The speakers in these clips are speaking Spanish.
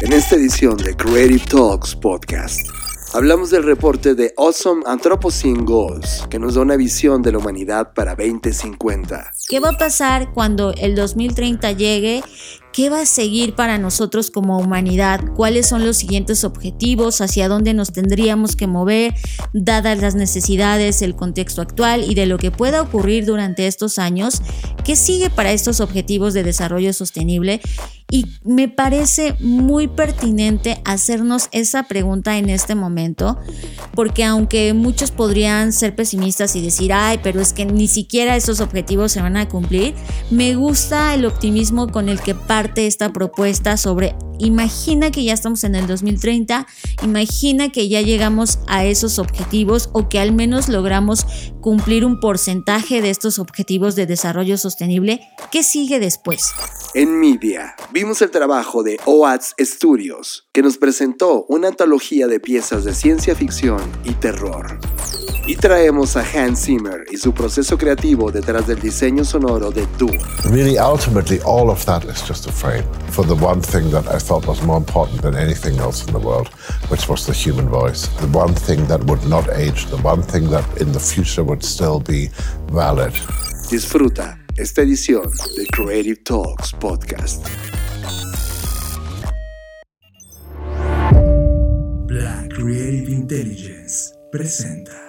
En esta edición de Creative Talks Podcast, hablamos del reporte de Awesome Anthropocene Goals, que nos da una visión de la humanidad para 2050. ¿Qué va a pasar cuando el 2030 llegue ¿Qué va a seguir para nosotros como humanidad? ¿Cuáles son los siguientes objetivos? ¿Hacia dónde nos tendríamos que mover, dadas las necesidades, el contexto actual y de lo que pueda ocurrir durante estos años? ¿Qué sigue para estos objetivos de desarrollo sostenible? Y me parece muy pertinente hacernos esa pregunta en este momento, porque aunque muchos podrían ser pesimistas y decir, ay, pero es que ni siquiera esos objetivos se van a cumplir, me gusta el optimismo con el que parte esta propuesta sobre Imagina que ya estamos en el 2030, imagina que ya llegamos a esos objetivos o que al menos logramos cumplir un porcentaje de estos objetivos de desarrollo sostenible. ¿Qué sigue después? En Media vimos el trabajo de OATS Studios, que nos presentó una antología de piezas de ciencia ficción y terror. Y traemos a Hans Zimmer y su proceso creativo detrás del diseño sonoro de Doom. Really, ultimately, all of that is just a frame for the one thing that I thought was more important than anything else in the world, which was the human voice. The one thing that would not age, the one thing that in the future would still be valid. Disfruta esta edición de Creative Talks Podcast. Black Creative Intelligence presenta.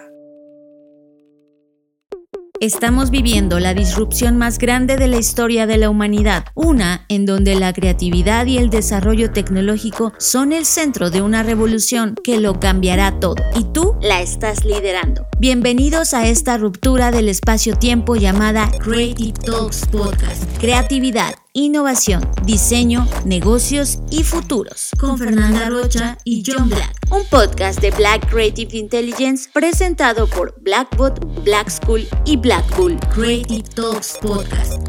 Estamos viviendo la disrupción más grande de la historia de la humanidad, una en donde la creatividad y el desarrollo tecnológico son el centro de una revolución que lo cambiará todo, y tú la estás liderando. Bienvenidos a esta ruptura del espacio-tiempo llamada Creative Talks Podcast. Creatividad, innovación, diseño, negocios y futuros. Con Fernanda Rocha y John Black. Un podcast de Black Creative Intelligence presentado por Blackbot, Black School y Blackpool. Creative Talks Podcast.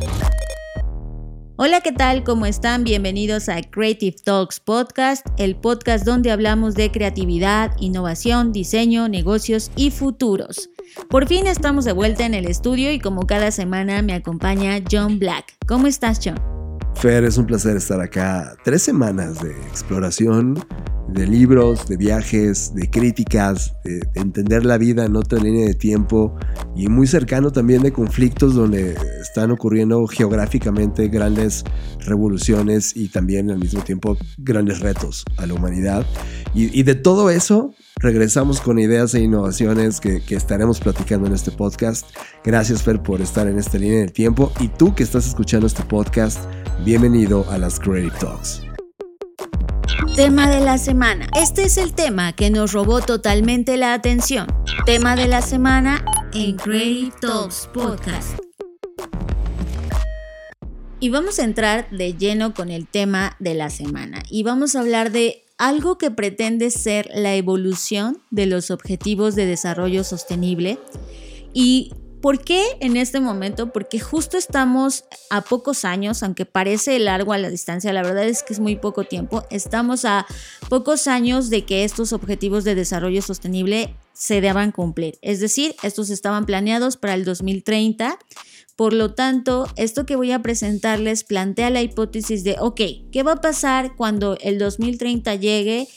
Hola, ¿qué tal? ¿Cómo están? Bienvenidos a Creative Talks Podcast, el podcast donde hablamos de creatividad, innovación, diseño, negocios y futuros. Por fin estamos de vuelta en el estudio y como cada semana me acompaña John Black. ¿Cómo estás, John? Fer, es un placer estar acá. Tres semanas de exploración, de libros, de viajes, de críticas, de, entender la vida en otra línea de tiempo y muy cercano también de conflictos donde están ocurriendo geográficamente grandes revoluciones y también al mismo tiempo grandes retos a la humanidad. Y, de todo eso regresamos con ideas e innovaciones que, que, estaremos platicando en este podcast. Gracias Fer por estar en esta línea del tiempo y tú que estás escuchando este podcast, bienvenido a las Creative Talks. Tema de la semana. Este es el tema que nos robó totalmente la atención. Tema de la semana en Creative Talks Podcast. Y vamos a entrar de lleno con el tema de la semana. Y vamos a hablar de algo que pretende ser la evolución de los objetivos de desarrollo sostenible y ¿Por qué en este momento? Porque justo estamos a pocos años, aunque parece largo a la distancia, la verdad es que es muy poco tiempo, estamos a pocos años de que estos objetivos de desarrollo sostenible se deban cumplir. Es decir, estos estaban planeados para el 2030. Por lo tanto, esto que voy a presentarles plantea la hipótesis de, ok, ¿qué va a pasar cuando el 2030 llegue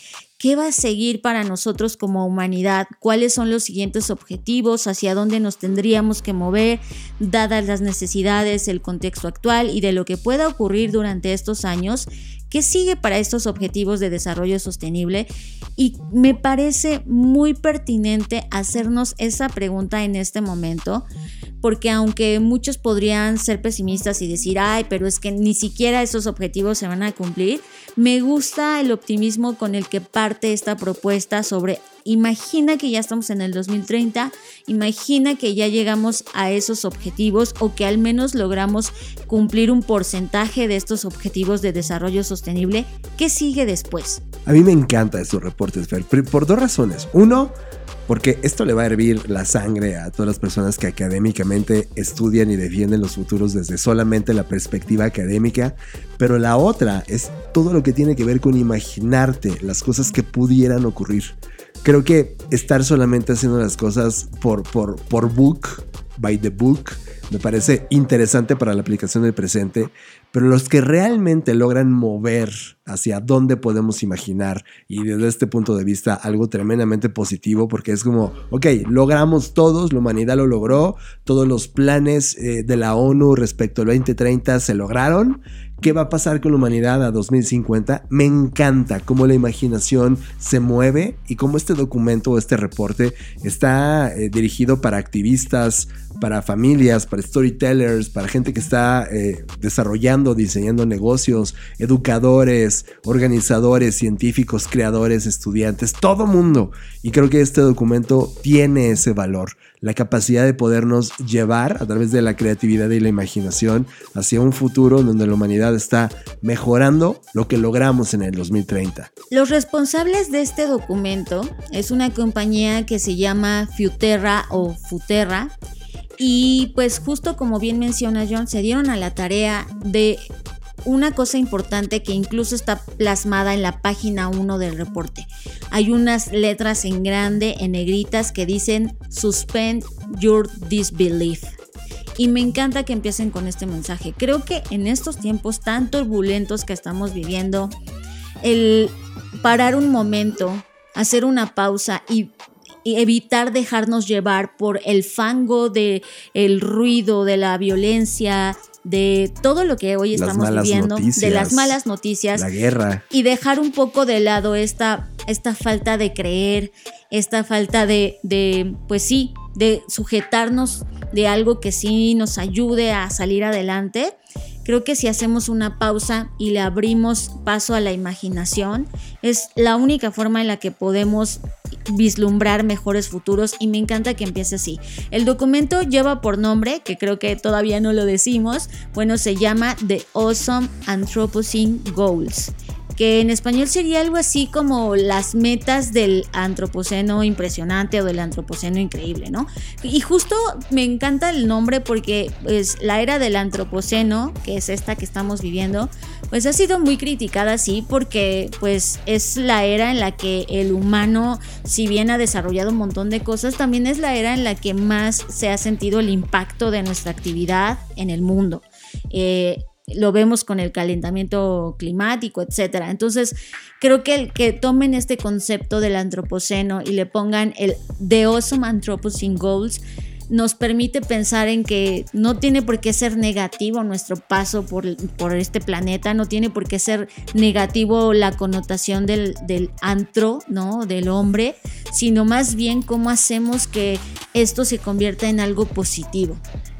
¿Qué va a seguir para nosotros como humanidad? ¿Cuáles son los siguientes objetivos? ¿Hacia dónde nos tendríamos que mover, dadas las necesidades, el contexto actual y de lo que pueda ocurrir durante estos años? ¿Qué sigue para estos objetivos de desarrollo sostenible? Y me parece muy pertinente hacernos esa pregunta en este momento, porque aunque muchos podrían ser pesimistas y decir, ay, pero es que ni siquiera esos objetivos se van a cumplir, me gusta el optimismo con el que parte esta propuesta sobre imagina que ya estamos en el 2030, imagina que ya llegamos a esos objetivos o que al menos logramos cumplir un porcentaje de estos objetivos de desarrollo sostenible. ¿Qué sigue después? A mí me encantan estos reportes, por dos razones. Uno, porque esto le va a hervir la sangre a todas las personas que académicamente estudian y defienden los futuros desde solamente la perspectiva académica, pero la otra es todo lo que tiene que ver con imaginarte las cosas que pudieran ocurrir creo que estar solamente haciendo las cosas por, por, por book, by the book, me parece interesante para la aplicación del presente, pero los que realmente logran mover hacia dónde podemos imaginar y desde este punto de vista algo tremendamente positivo porque es como, ok, logramos todos, la humanidad lo logró, todos los planes eh, de la ONU respecto al 2030 se lograron, ¿Qué va a pasar con la humanidad a 2050? Me encanta cómo la imaginación se mueve y cómo este documento o este reporte está eh, dirigido para activistas, para familias, para storytellers, para gente que está eh, desarrollando, diseñando negocios, educadores, organizadores, científicos, creadores, estudiantes, todo mundo. Y creo que este documento tiene ese valor la capacidad de podernos llevar a través de la creatividad y la imaginación hacia un futuro donde la humanidad está mejorando lo que logramos en el 2030. Los responsables de este documento es una compañía que se llama Futerra o Futerra y pues justo como bien menciona John, se dieron a la tarea de una cosa importante que incluso está plasmada en la página 1 del reporte. Hay unas letras en grande, en negritas, que dicen Suspend Your Disbelief. Y me encanta que empiecen con este mensaje. Creo que en estos tiempos tan turbulentos que estamos viviendo, el parar un momento, hacer una pausa y evitar dejarnos llevar por el fango de el ruido de la violencia de todo lo que hoy estamos viviendo, de las malas noticias, la guerra. Y dejar un poco de lado esta, esta falta de creer, esta falta de, de, pues sí, de sujetarnos de algo que sí nos ayude a salir adelante Creo que si hacemos una pausa y le abrimos paso a la imaginación, es la única forma en la que podemos vislumbrar mejores futuros y me encanta que empiece así. El documento lleva por nombre, que creo que todavía no lo decimos, bueno, se llama The Awesome Anthropocene Goals que en español sería algo así como las metas del antropoceno impresionante o del antropoceno increíble, ¿no? Y justo me encanta el nombre porque pues la era del antropoceno, que es esta que estamos viviendo, pues ha sido muy criticada, sí, porque pues es la era en la que el humano, si bien ha desarrollado un montón de cosas, también es la era en la que más se ha sentido el impacto de nuestra actividad en el mundo. Eh, lo vemos con el calentamiento climático, etcétera. Entonces, creo que el que tomen este concepto del antropoceno y le pongan el The Awesome Anthropocene Goals nos permite pensar en que no tiene por qué ser negativo nuestro paso por, por este planeta, no tiene por qué ser negativo la connotación del, del antro, ¿no? Del hombre, sino más bien cómo hacemos que esto se convierta en algo positivo.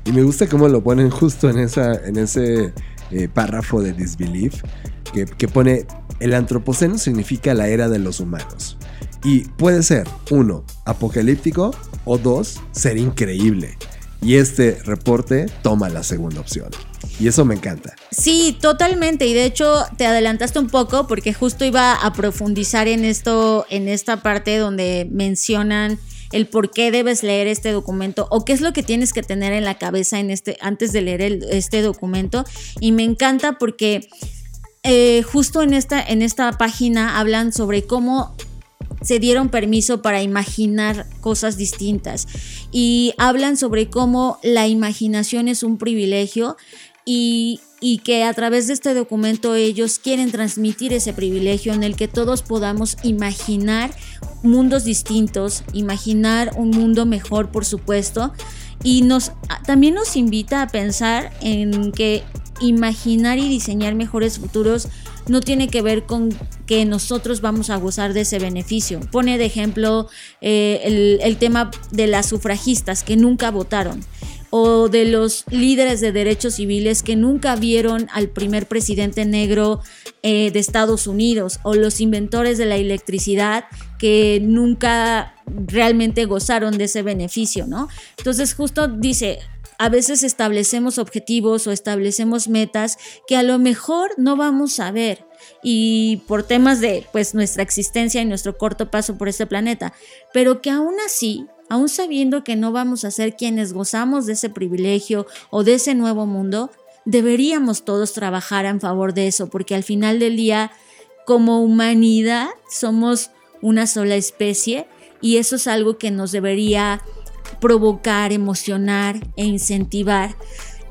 Y me gusta cómo lo ponen justo en, esa, en ese eh, párrafo de Disbelief que, que pone el antropoceno significa la era de los humanos. Y puede ser, uno, apocalíptico o dos, ser increíble. Y este reporte toma la segunda opción. Y eso me encanta. Sí, totalmente. Y de hecho te adelantaste un poco porque justo iba a profundizar en esto, en esta parte donde mencionan el por qué debes leer este documento o qué es lo que tienes que tener en la cabeza en este, antes de leer este documento. Y me encanta porque eh, justo en esta, en esta página hablan sobre cómo se dieron permiso para imaginar cosas distintas y hablan sobre cómo la imaginación es un privilegio y, y, que a través de este documento ellos quieren transmitir ese privilegio en el que todos podamos imaginar mundos distintos, imaginar un mundo mejor, por supuesto, y nos también nos invita a pensar en que imaginar y diseñar mejores futuros no tiene que ver con que nosotros vamos a gozar de ese beneficio. Pone de ejemplo eh, el, el tema de las sufragistas que nunca votaron o de los líderes de derechos civiles que nunca vieron al primer presidente negro eh, de Estados Unidos, o los inventores de la electricidad que nunca realmente gozaron de ese beneficio, ¿no? Entonces justo dice, a veces establecemos objetivos o establecemos metas que a lo mejor no vamos a ver y por temas de pues nuestra existencia y nuestro corto paso por este planeta, pero que aún así aún sabiendo que no vamos a ser quienes gozamos de ese privilegio o de ese nuevo mundo, deberíamos todos trabajar en favor de eso, porque al final del día, como humanidad, somos una sola especie y eso es algo que nos debería provocar, emocionar e incentivar.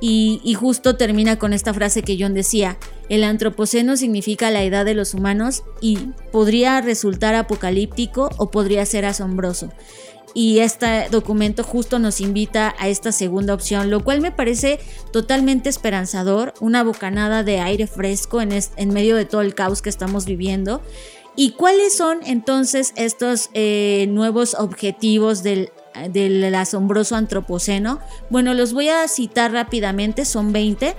Y, justo termina con esta frase que John decía, el antropoceno significa la edad de los humanos y podría resultar apocalíptico o podría ser asombroso. Y este documento justo nos invita a esta segunda opción, lo cual me parece totalmente esperanzador, una bocanada de aire fresco en, medio de todo el caos que estamos viviendo. ¿Y cuáles son entonces estos eh, nuevos objetivos del del asombroso antropoceno. Bueno, los voy a citar rápidamente, son 20.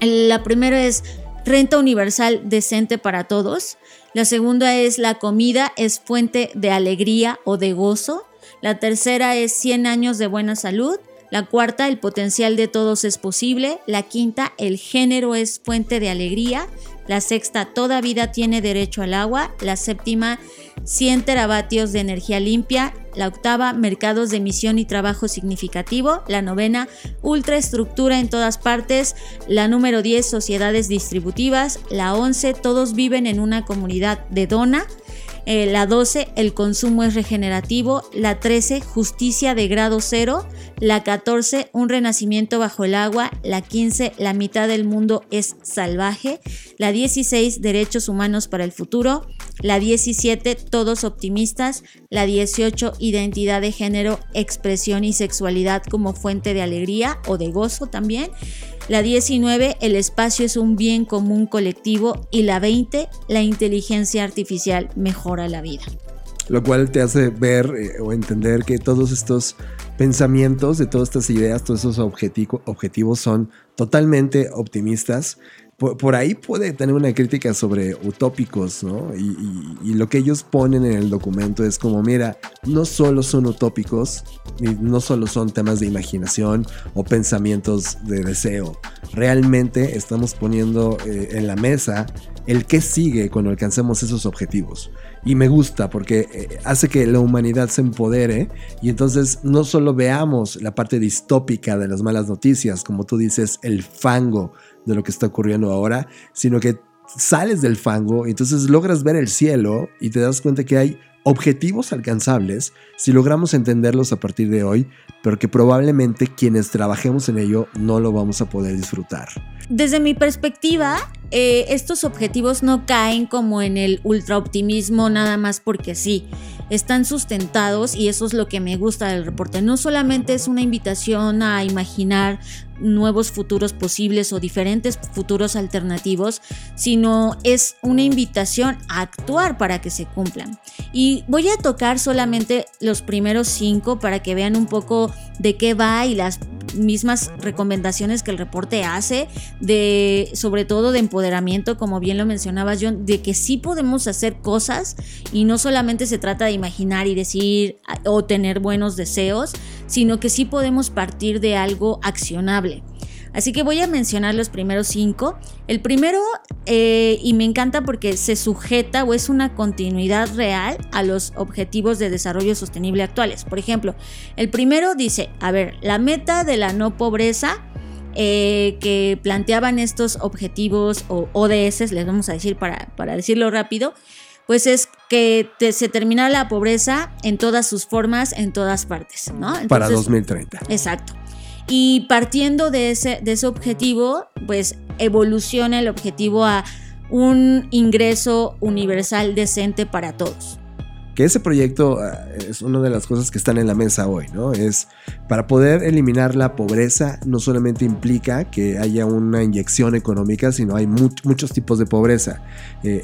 La primera es renta universal decente para todos. La segunda es la comida es fuente de alegría o de gozo. La tercera es 100 años de buena salud. La cuarta, el potencial de todos es posible. La quinta, el género es fuente de alegría. La sexta, toda vida tiene derecho al agua. La séptima, 100 teravatios de energía limpia. La octava, mercados de emisión y trabajo significativo. La novena, ultraestructura en todas partes. La número 10, sociedades distributivas. La 11, todos viven en una comunidad de dona. Eh, la 12, el consumo es regenerativo. La 13, justicia de grado cero. La 14, un renacimiento bajo el agua. La 15, la mitad del mundo es salvaje. La 16, derechos humanos para el futuro. La 17, todos optimistas. La 18, identidad de género, expresión y sexualidad como fuente de alegría o de gozo también. La 19, el espacio es un bien común colectivo. Y la 20, la inteligencia artificial mejora la vida. Lo cual te hace ver eh, o entender que todos estos pensamientos, de todas estas ideas, todos esos objetivos son totalmente optimistas por, ahí puede tener una crítica sobre utópicos, ¿no? Y, lo que ellos ponen en el documento es como, mira, no solo son utópicos, no solo son temas de imaginación o pensamientos de deseo, realmente estamos poniendo eh, en la mesa el qué sigue cuando alcancemos esos objetivos. Y me gusta porque eh, hace que la humanidad se empodere y entonces no solo veamos la parte distópica de las malas noticias, como tú dices, el fango de lo que está ocurriendo ahora, sino que sales del fango y entonces logras ver el cielo y te das cuenta que hay objetivos alcanzables si logramos entenderlos a partir de hoy, pero que probablemente quienes trabajemos en ello no lo vamos a poder disfrutar. Desde mi perspectiva, eh, estos objetivos no caen como en el ultraoptimismo nada más porque sí. Están sustentados y eso es lo que me gusta del reporte. No solamente es una invitación a imaginar nuevos futuros posibles o diferentes futuros alternativos, sino es una invitación a actuar para que se cumplan. Y voy a tocar solamente los primeros cinco para que vean un poco de qué va y las mismas recomendaciones que el reporte hace, de sobre todo de empoderamiento, como bien lo mencionaba John, de que sí podemos hacer cosas y no solamente se trata de imaginar y decir o tener buenos deseos, sino que sí podemos partir de algo accionable. Así que voy a mencionar los primeros cinco. El primero, eh, y me encanta porque se sujeta o es una continuidad real a los objetivos de desarrollo sostenible actuales. Por ejemplo, el primero dice, a ver, la meta de la no pobreza eh, que planteaban estos objetivos o ODS, les vamos a decir para, para decirlo rápido, pues es que se termina la pobreza en todas sus formas, en todas partes, ¿no? para 2030. Exacto. Y partiendo de ese, de ese objetivo, pues evoluciona el objetivo a un ingreso universal decente para todos que ese proyecto ah, es una de las cosas que están en la mesa hoy, ¿no? Es para poder eliminar la pobreza, no solamente implica que haya una inyección económica, sino hay muchos tipos de pobreza. Eh,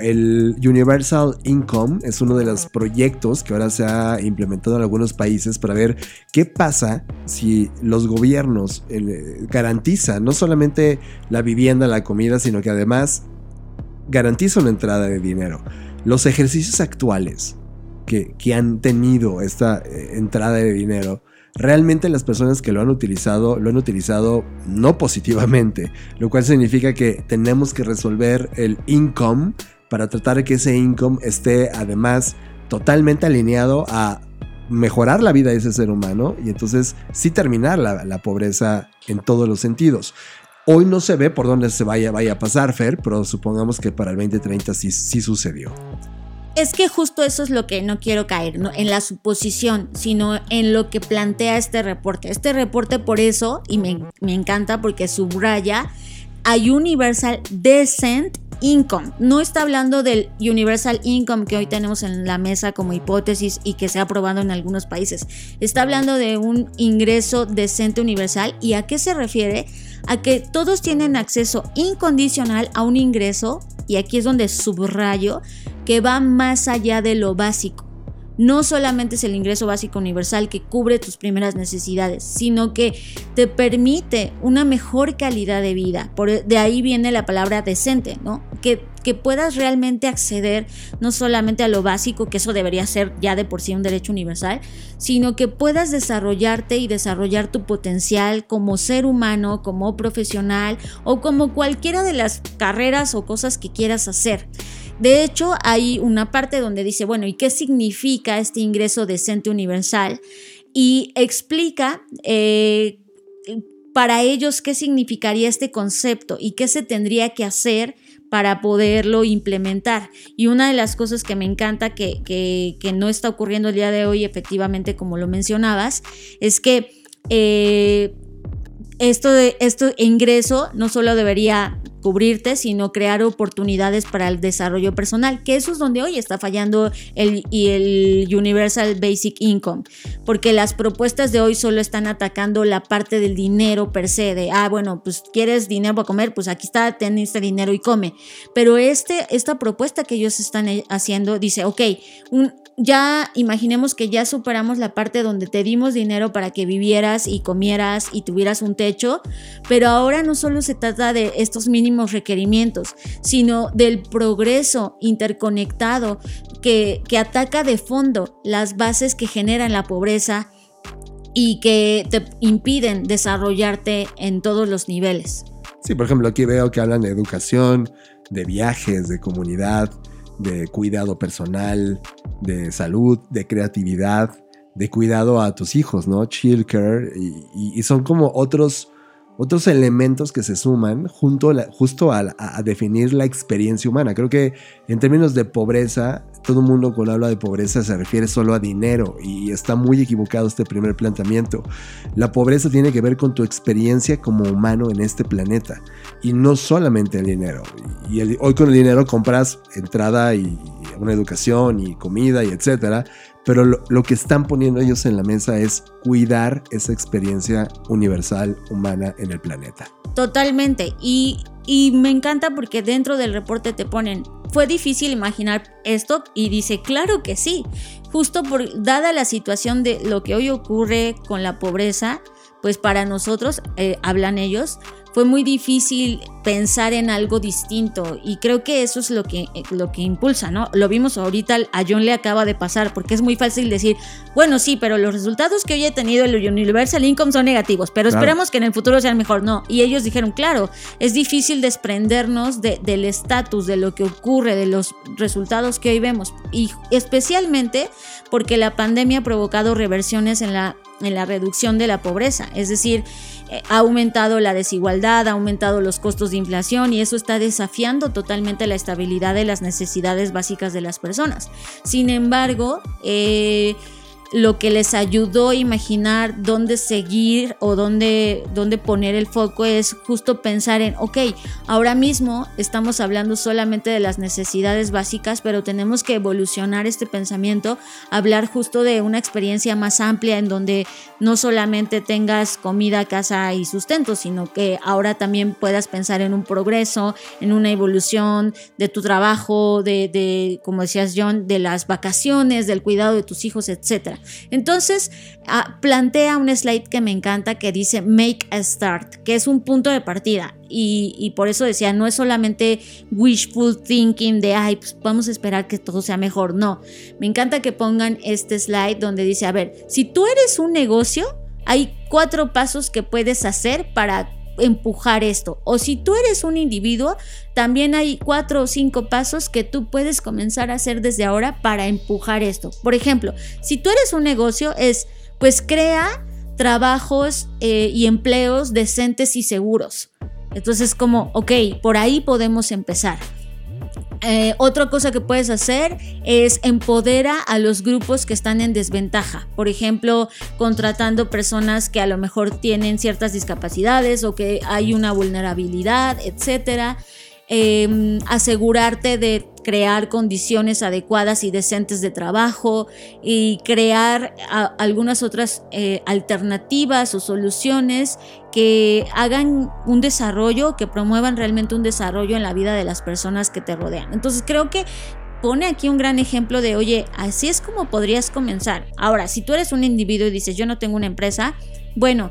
el Universal Income es uno de los proyectos que ahora se ha implementado en algunos países para ver qué pasa si los gobiernos garantizan no solamente la vivienda, la comida, sino que además garantizan una entrada de dinero los ejercicios actuales que, han tenido esta eh, entrada de dinero, realmente las personas que lo han utilizado lo han utilizado no positivamente, lo cual significa que tenemos que resolver el income para tratar de que ese income esté además totalmente alineado a mejorar la vida de ese ser humano y entonces sí terminar la, pobreza en todos los sentidos. Hoy no se ve por dónde se vaya, vaya a pasar, Fer, pero supongamos que para el 2030 sí, sí sucedió. es que justo eso es lo que no quiero caer, no en la suposición, sino en lo que plantea este reporte. Este reporte por eso, y me, me encanta porque subraya, a Universal Decent Income. No está hablando del Universal Income que hoy tenemos en la mesa como hipótesis y que se ha aprobado en algunos países. Está hablando de un ingreso decente universal. ¿Y a qué se refiere? A que todos tienen acceso incondicional a un ingreso, y aquí es donde subrayo, que va más allá de lo básico. No solamente es el ingreso básico universal que cubre tus primeras necesidades, sino que te permite una mejor calidad de vida. Por, de ahí viene la palabra decente, ¿no? Que, que puedas realmente acceder no solamente a lo básico, que eso debería ser ya de por sí un derecho universal, sino que puedas desarrollarte y desarrollar tu potencial como ser humano, como profesional o como cualquiera de las carreras o cosas que quieras hacer. De hecho, hay una parte donde dice, bueno, ¿y qué significa este ingreso decente universal? Y explica eh, para ellos qué significaría este concepto y qué se tendría que hacer para poderlo implementar. Y una de las cosas que me encanta que, no está ocurriendo el día de hoy, efectivamente, como lo mencionabas, es que eh, esto de esto ingreso no solo debería cubrirte, sino crear oportunidades para el desarrollo personal, que eso es donde hoy está fallando el, y el Universal Basic Income, porque las propuestas de hoy solo están atacando la parte del dinero per se, de, ah, bueno, pues quieres dinero para comer, pues aquí está, ten este dinero y come. Pero este, esta propuesta que ellos están haciendo dice, ok, un, ya imaginemos que ya superamos la parte donde te dimos dinero para que vivieras y comieras y tuvieras un techo, pero ahora no solo se trata de estos mínimos requerimientos, sino del progreso interconectado que, que ataca de fondo las bases que generan la pobreza y que te impiden desarrollarte en todos los niveles. Sí, por ejemplo, aquí veo que hablan de educación, de viajes, de comunidad, de cuidado personal, de salud, de creatividad, de cuidado a tus hijos, ¿no? Chill care. Y, son como otros, otros elementos que se suman junto justo a, a, definir la experiencia humana. Creo que en términos de pobreza, todo el mundo cuando habla de pobreza se refiere solo a dinero y está muy equivocado este primer planteamiento. La pobreza tiene que ver con tu experiencia como humano en este planeta y no solamente el dinero. Y hoy con el dinero compras entrada y, una educación y comida y etcétera, pero lo, que están poniendo ellos en la mesa es cuidar esa experiencia universal humana en el planeta. Totalmente. Y, y me encanta porque dentro del reporte te ponen ¿Fue difícil imaginar esto? Y dice, claro que sí. Justo por, dada la situación de lo que hoy ocurre con la pobreza, pues para nosotros, eh, hablan ellos, fue muy difícil pensar en algo distinto y creo que eso es lo que, lo que impulsa, ¿no? Lo vimos ahorita, a John le acaba de pasar, porque es muy fácil decir, bueno, sí, pero los resultados que hoy he tenido en el Universal Income son negativos, pero esperemos que en el futuro sean mejor. No, y ellos dijeron, claro, es difícil desprendernos del estatus, de lo que ocurre, de los resultados que hoy vemos, y especialmente porque la pandemia ha provocado reversiones en la, en la reducción de la pobreza, es decir, eh, ha aumentado la desigualdad, ha aumentado los costos de inflación y eso está desafiando totalmente la estabilidad de las necesidades básicas de las personas. Sin embargo, eh, lo que les ayudó a imaginar dónde seguir o dónde, dónde poner el foco es justo pensar en, ok, ahora mismo estamos hablando solamente de las necesidades básicas, pero tenemos que evolucionar este pensamiento, hablar justo de una experiencia más amplia en donde no solamente tengas comida, casa y sustento, sino que ahora también puedas pensar en un progreso, en una evolución de tu trabajo, de, de como decías John, de las vacaciones, del cuidado de tus hijos, etcétera. Entonces, ah, plantea un slide que me encanta que dice Make a Start, que es un punto de partida. Y, por eso decía, no es solamente wishful thinking de, ay, pues vamos a esperar que todo sea mejor. No, me encanta que pongan este slide donde dice, a ver, si tú eres un negocio, hay cuatro pasos que puedes hacer para empujar esto. O si tú eres un individuo, también hay cuatro o cinco pasos que tú puedes comenzar a hacer desde ahora para empujar esto. Por ejemplo, si tú eres un negocio, es pues crea trabajos eh, y empleos decentes y seguros. Entonces como, ok, por ahí podemos empezar. Eh, otra cosa que puedes hacer es empodera a los grupos que están en desventaja. Por ejemplo, contratando personas que a lo mejor tienen ciertas discapacidades o que hay una vulnerabilidad, etcétera. Em, asegurarte de crear condiciones adecuadas y decentes de trabajo y crear algunas otras eh, alternativas o soluciones que hagan un desarrollo, que promuevan realmente un desarrollo en la vida de las personas que te rodean. Entonces creo que pone aquí un gran ejemplo de, oye, así es como podrías comenzar. Ahora, si tú eres un individuo y dices, yo no tengo una empresa, bueno,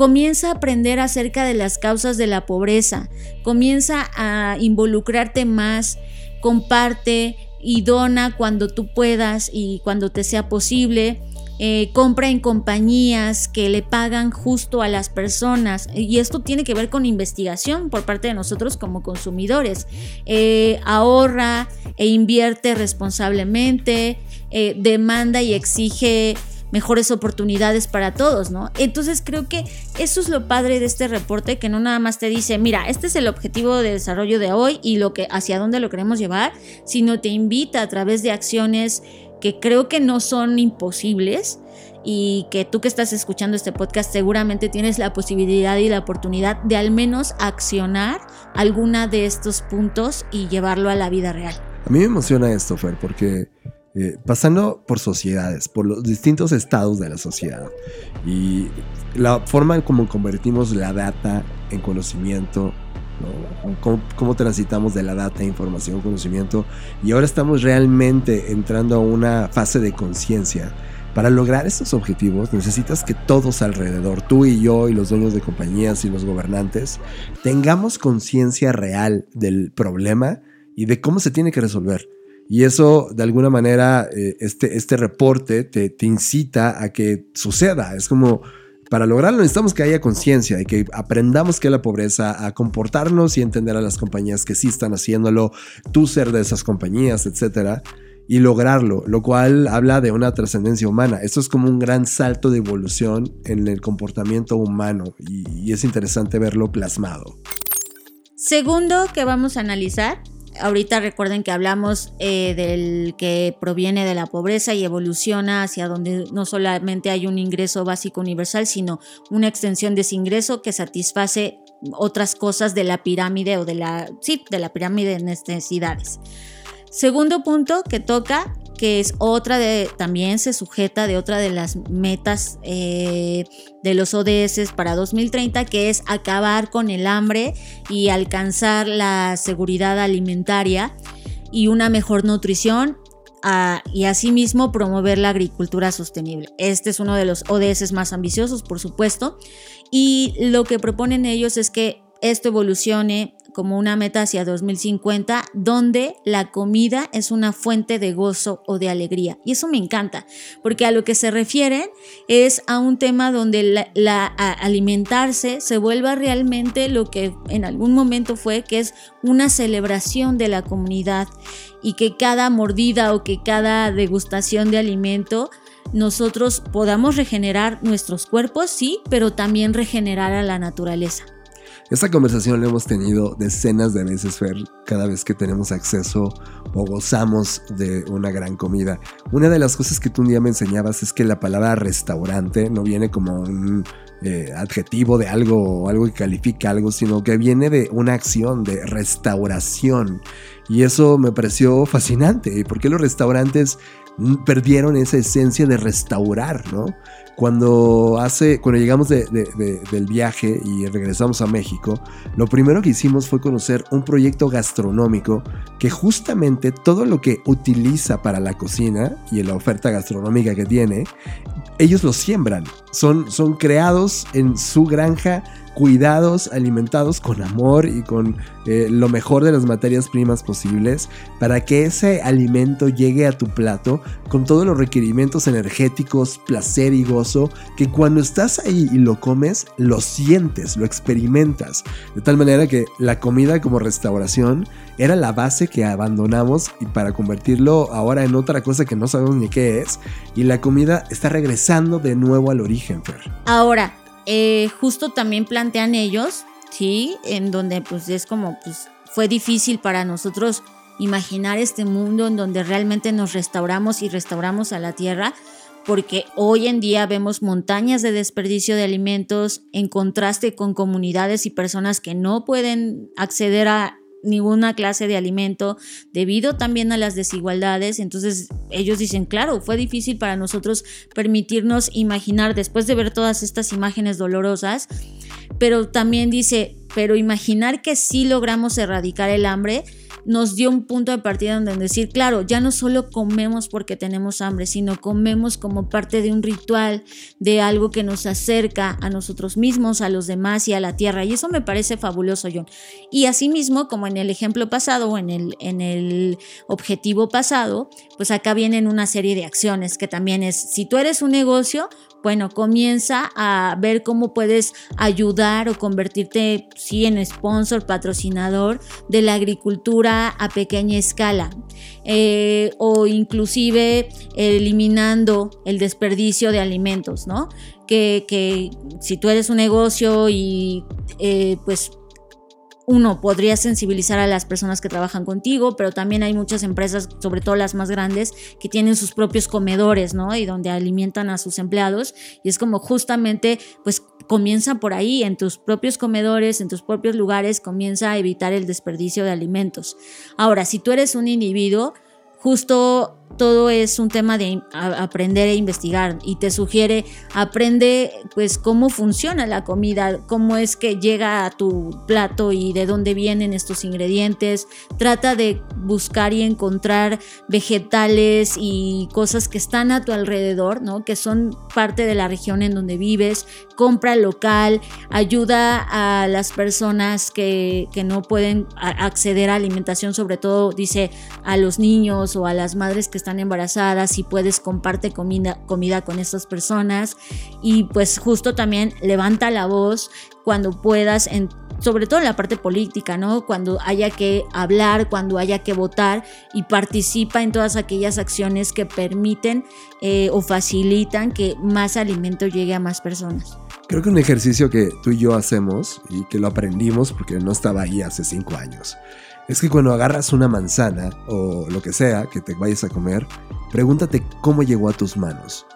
Comienza a aprender acerca de las causas de la pobreza, comienza a involucrarte más, comparte y dona cuando tú puedas y cuando te sea posible. Eh, compra en compañías que le pagan justo a las personas. Y esto tiene que ver con investigación por parte de nosotros como consumidores. Eh, ahorra e invierte responsablemente, eh, demanda y exige mejores oportunidades para todos, ¿no? Entonces creo que eso es lo padre de este reporte, que no nada más te dice, mira, este es el objetivo de desarrollo de hoy y lo que hacia dónde lo queremos llevar, sino te invita a través de acciones que creo que no son imposibles y que tú que estás escuchando este podcast seguramente tienes la posibilidad y la oportunidad de al menos accionar alguna de estos puntos y llevarlo a la vida real. A mí me emociona esto, Fer, porque eh, pasando por sociedades, por los distintos estados de la sociedad y la forma en cómo convertimos la data en conocimiento, cómo, transitamos de la data, información, conocimiento y ahora estamos realmente entrando a una fase de conciencia. Para lograr estos objetivos necesitas que todos alrededor, tú y yo y los dueños de compañías y los gobernantes, tengamos conciencia real del problema y de cómo se tiene que resolver. Y eso, de alguna manera, eh, este, este reporte te, incita a que suceda. Es como, para lograrlo necesitamos que haya conciencia y que aprendamos que la pobreza, a comportarnos y entender a las compañías que sí están haciéndolo, tú ser de esas compañías, etcétera, y lograrlo, lo cual habla de una trascendencia humana. Esto es como un gran salto de evolución en el comportamiento humano y es interesante verlo plasmado. Segundo que vamos a analizar ahorita recuerden que hablamos eh, del que proviene de la pobreza y evoluciona hacia donde no solamente hay un ingreso básico universal, sino una extensión de ese ingreso que satisface otras cosas de la pirámide o de la, sí, de la pirámide de necesidades. Segundo punto que toca que es otra de, también se sujeta de otra de las metas eh, de los ODS para 2030, que es acabar con el hambre y alcanzar la seguridad alimentaria y una mejor nutrición y asimismo promover la agricultura sostenible. Este es uno de los ODS más ambiciosos, por supuesto, y lo que proponen ellos es que esto evolucione como una meta hacia 2050, donde la comida es una fuente de gozo o de alegría. Y eso me encanta, porque a lo que se refieren es a un tema donde la, alimentarse se vuelva realmente lo que en algún momento fue, que es una celebración de la comunidad y que cada mordida o que cada degustación de alimento nosotros podamos regenerar nuestros cuerpos, sí, pero también regenerar a la naturaleza. Esta conversación la hemos tenido decenas de veces, Fer, cada vez que tenemos acceso o gozamos de una gran comida. Una de las cosas que tú un día me enseñabas es que la palabra restaurante no viene como un eh, adjetivo de algo o algo que califica algo, sino que viene de una acción de restauración. Y eso me pareció fascinante, porque los restaurantes perdieron esa esencia de restaurar, ¿no? Cuando, hace, cuando llegamos del viaje y regresamos a México, lo primero que hicimos fue conocer un proyecto gastronómico que justamente todo lo que utiliza para la cocina y la oferta gastronómica que tiene, ellos lo siembran. Son, son creados en su granja cuidados, alimentados con amor y con eh, lo mejor de las materias primas posibles para que ese alimento llegue a tu plato con todos los requerimientos energéticos, placer y gozo, que cuando estás ahí y lo comes, lo sientes, lo experimentas. De tal manera que la comida como restauración era la base que abandonamos y para convertirlo ahora en otra cosa que no sabemos ni qué es. Y la comida está regresando de nuevo al origen, Fer. Ahora, eh, justo también plantean ellos, ¿sí? En donde pues es como, pues fue difícil para nosotros imaginar este mundo en donde realmente nos restauramos y restauramos a la tierra, porque hoy en día vemos montañas de desperdicio de alimentos en contraste con comunidades y personas que no pueden acceder a ninguna clase de alimento debido también a las desigualdades. Entonces ellos dicen, claro, fue difícil para nosotros permitirnos imaginar después de ver todas estas imágenes dolorosas, pero también dice, pero imaginar que sí logramos erradicar el hambre nos dio un punto de partida donde decir, claro, ya no solo comemos porque tenemos hambre, sino comemos como parte de un ritual, de algo que nos acerca a nosotros mismos, a los demás y a la tierra. Y eso me parece fabuloso, John. Y asimismo, como en el ejemplo pasado o en el, en el objetivo pasado, pues acá vienen una serie de acciones que también es, si tú eres un negocio, bueno, comienza a ver cómo puedes ayudar o convertirte, sí, en sponsor, patrocinador de la agricultura a pequeña escala. Eh, o inclusive eliminando el desperdicio de alimentos, ¿no? Que, que si tú eres un negocio y eh, pues uno, podría sensibilizar a las personas que trabajan contigo, pero también hay muchas empresas, sobre todo las más grandes, que tienen sus propios comedores, ¿no? Y donde alimentan a sus empleados. Y es como justamente, pues comienza por ahí, en tus propios comedores, en tus propios lugares, comienza a evitar el desperdicio de alimentos. Ahora, si tú eres un individuo, justo todo es un tema de aprender e investigar y te sugiere aprende pues cómo funciona la comida, cómo es que llega a tu plato y de dónde vienen estos ingredientes. Trata de buscar y encontrar vegetales y cosas que están a tu alrededor, ¿no? Que son parte de la región en donde vives. Compra local, ayuda a las personas que, que no pueden acceder a alimentación, sobre todo dice a los niños o a las madres que están embarazadas, si puedes comparte comida, comida con estas personas y pues justo también levanta la voz cuando puedas, en, sobre todo en la parte política, ¿no? Cuando haya que hablar, cuando haya que votar y participa en todas aquellas acciones que permiten eh, o facilitan que más alimento llegue a más personas. Creo que un ejercicio que tú y yo hacemos y que lo aprendimos porque no estaba ahí hace cinco años es que cuando agarras una manzana o lo que sea que te vayas a comer, pregúntate cómo llegó a tus manos.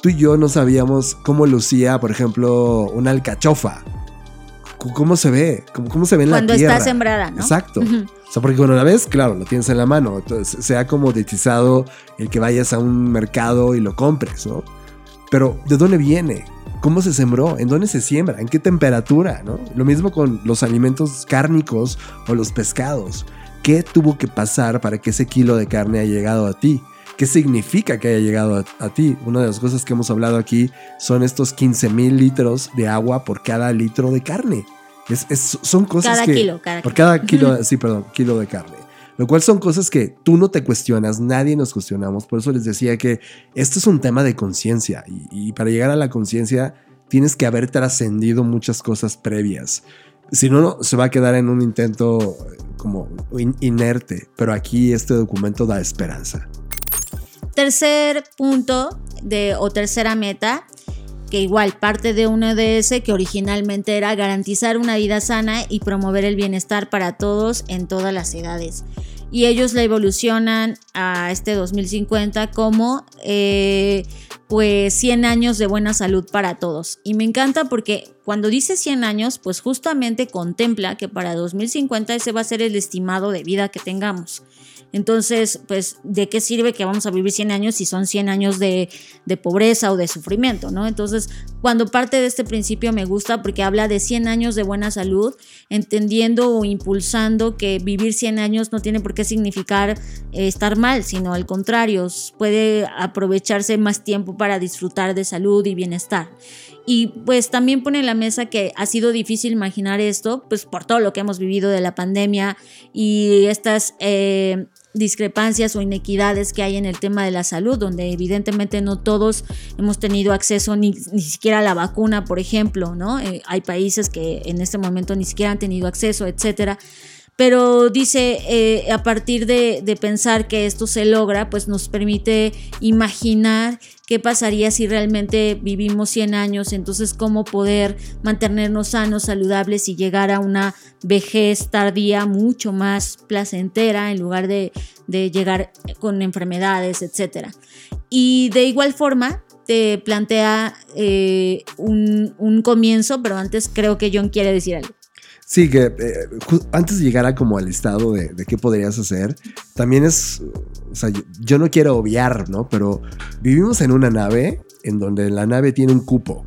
Tú y yo no sabíamos cómo lucía, por ejemplo, una alcachofa. ¿Cómo se ve? ¿Cómo, se ve en la tierra? Cuando está sembrada, ¿no? Exacto. O sea, porque cuando la ves, claro, lo tienes en la mano. Entonces, sea como detizado el que vayas a un mercado y lo compres, ¿no? Pero, ¿de dónde viene? Cómo se sembró, en dónde se siembra, en qué temperatura, ¿no? Lo mismo con los alimentos cárnicos o los pescados. ¿Qué tuvo que pasar para que ese kilo de carne haya llegado a ti? ¿Qué significa que haya llegado a, ti? Una de las cosas que hemos hablado aquí son estos 15 mil litros de agua por cada litro de carne. Es, son cosas cada que... Kilo, cada por cada kilo, sí, perdón, kilo de carne. Lo cual son cosas que tú no te cuestionas, nadie nos cuestionamos. Por eso les decía que esto es un tema de conciencia y, para llegar a la conciencia tienes que haber trascendido muchas cosas previas. Si no, se va a quedar en un intento eh, como inerte, pero aquí este documento da esperanza. Tercer punto de, o tercera meta, que igual parte de un ODS que originalmente era garantizar una vida sana y promover el bienestar para todos en todas las edades y ellos la evolucionan a este 2050 como eh, pues 100 años de buena salud para todos. Y me encanta porque cuando dice 100 años, pues justamente contempla que para 2050 ese va a ser el estimado de vida que tengamos. Entonces, pues, ¿de qué sirve que vamos a vivir 100 años si son 100 años de, pobreza o de sufrimiento, ¿no? Entonces, cuando parte de este principio me gusta porque habla de 100 años de buena salud, entendiendo o impulsando que vivir 100 años no tiene por qué significar eh, estar mal, sino al contrario, puede aprovecharse más tiempo para disfrutar de salud y bienestar. Y pues también pone en la mesa que ha sido difícil imaginar esto, pues por todo lo que hemos vivido de la pandemia y estas eh, discrepancias o inequidades que hay en el tema de la salud, donde evidentemente no todos hemos tenido acceso ni, siquiera a la vacuna, por ejemplo, ¿no? Eh, hay países que en este momento ni siquiera han tenido acceso, etcétera. Pero dice, eh, a partir de, pensar que esto se logra, pues nos permite imaginar qué pasaría si realmente vivimos 100 años, entonces cómo poder mantenernos sanos, saludables y llegar a una vejez tardía mucho más placentera en lugar de, de llegar con enfermedades, etc. Y de igual forma, te plantea eh, un, un comienzo, pero antes creo que John quiere decir algo. Sí, que eh, antes de llegar a como al estado de, de, qué podrías hacer, también es, o sea, yo, yo, no quiero obviar, ¿no? Pero vivimos en una nave en donde la nave tiene un cupo.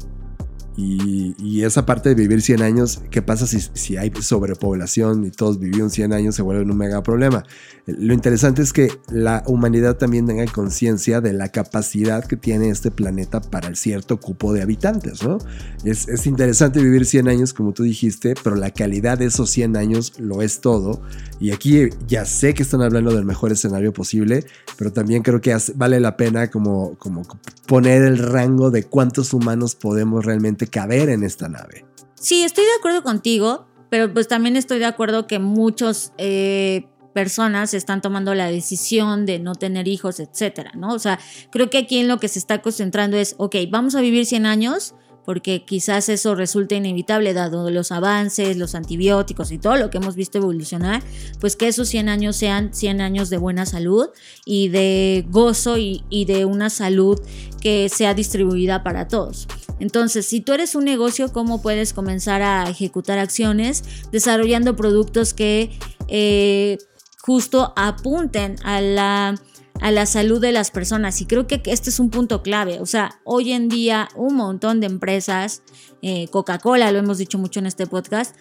Y, y esa parte de vivir 100 años, ¿qué pasa si, si, hay sobrepoblación y todos vivieron 100 años? Se vuelve un mega problema. Lo interesante es que la humanidad también tenga conciencia de la capacidad que tiene este planeta para cierto cupo de habitantes, ¿no? Es, es, interesante vivir 100 años, como tú dijiste, pero la calidad de esos 100 años lo es todo. Y aquí ya sé que están hablando del mejor escenario posible, pero también creo que vale la pena como, como poner el rango de cuántos humanos podemos realmente caber en esta nave. Sí, estoy de acuerdo contigo, pero pues también estoy de acuerdo que muchos eh, personas están tomando la decisión de no tener hijos, etcétera, ¿no? O sea, creo que aquí en lo que se está concentrando es, ok, vamos a vivir 100 años, porque quizás eso resulte inevitable dado los avances, los antibióticos y todo lo que hemos visto evolucionar, pues que esos 100 años sean 100 años de buena salud y de gozo y, y de una salud que sea distribuida para todos. Entonces, si tú eres un negocio, ¿cómo puedes comenzar a ejecutar acciones desarrollando productos que eh, justo apunten a la a la salud de las personas. Y creo que este es un punto clave. O sea, hoy en día un montón de empresas, eh, Coca-Cola, lo hemos dicho mucho en este podcast,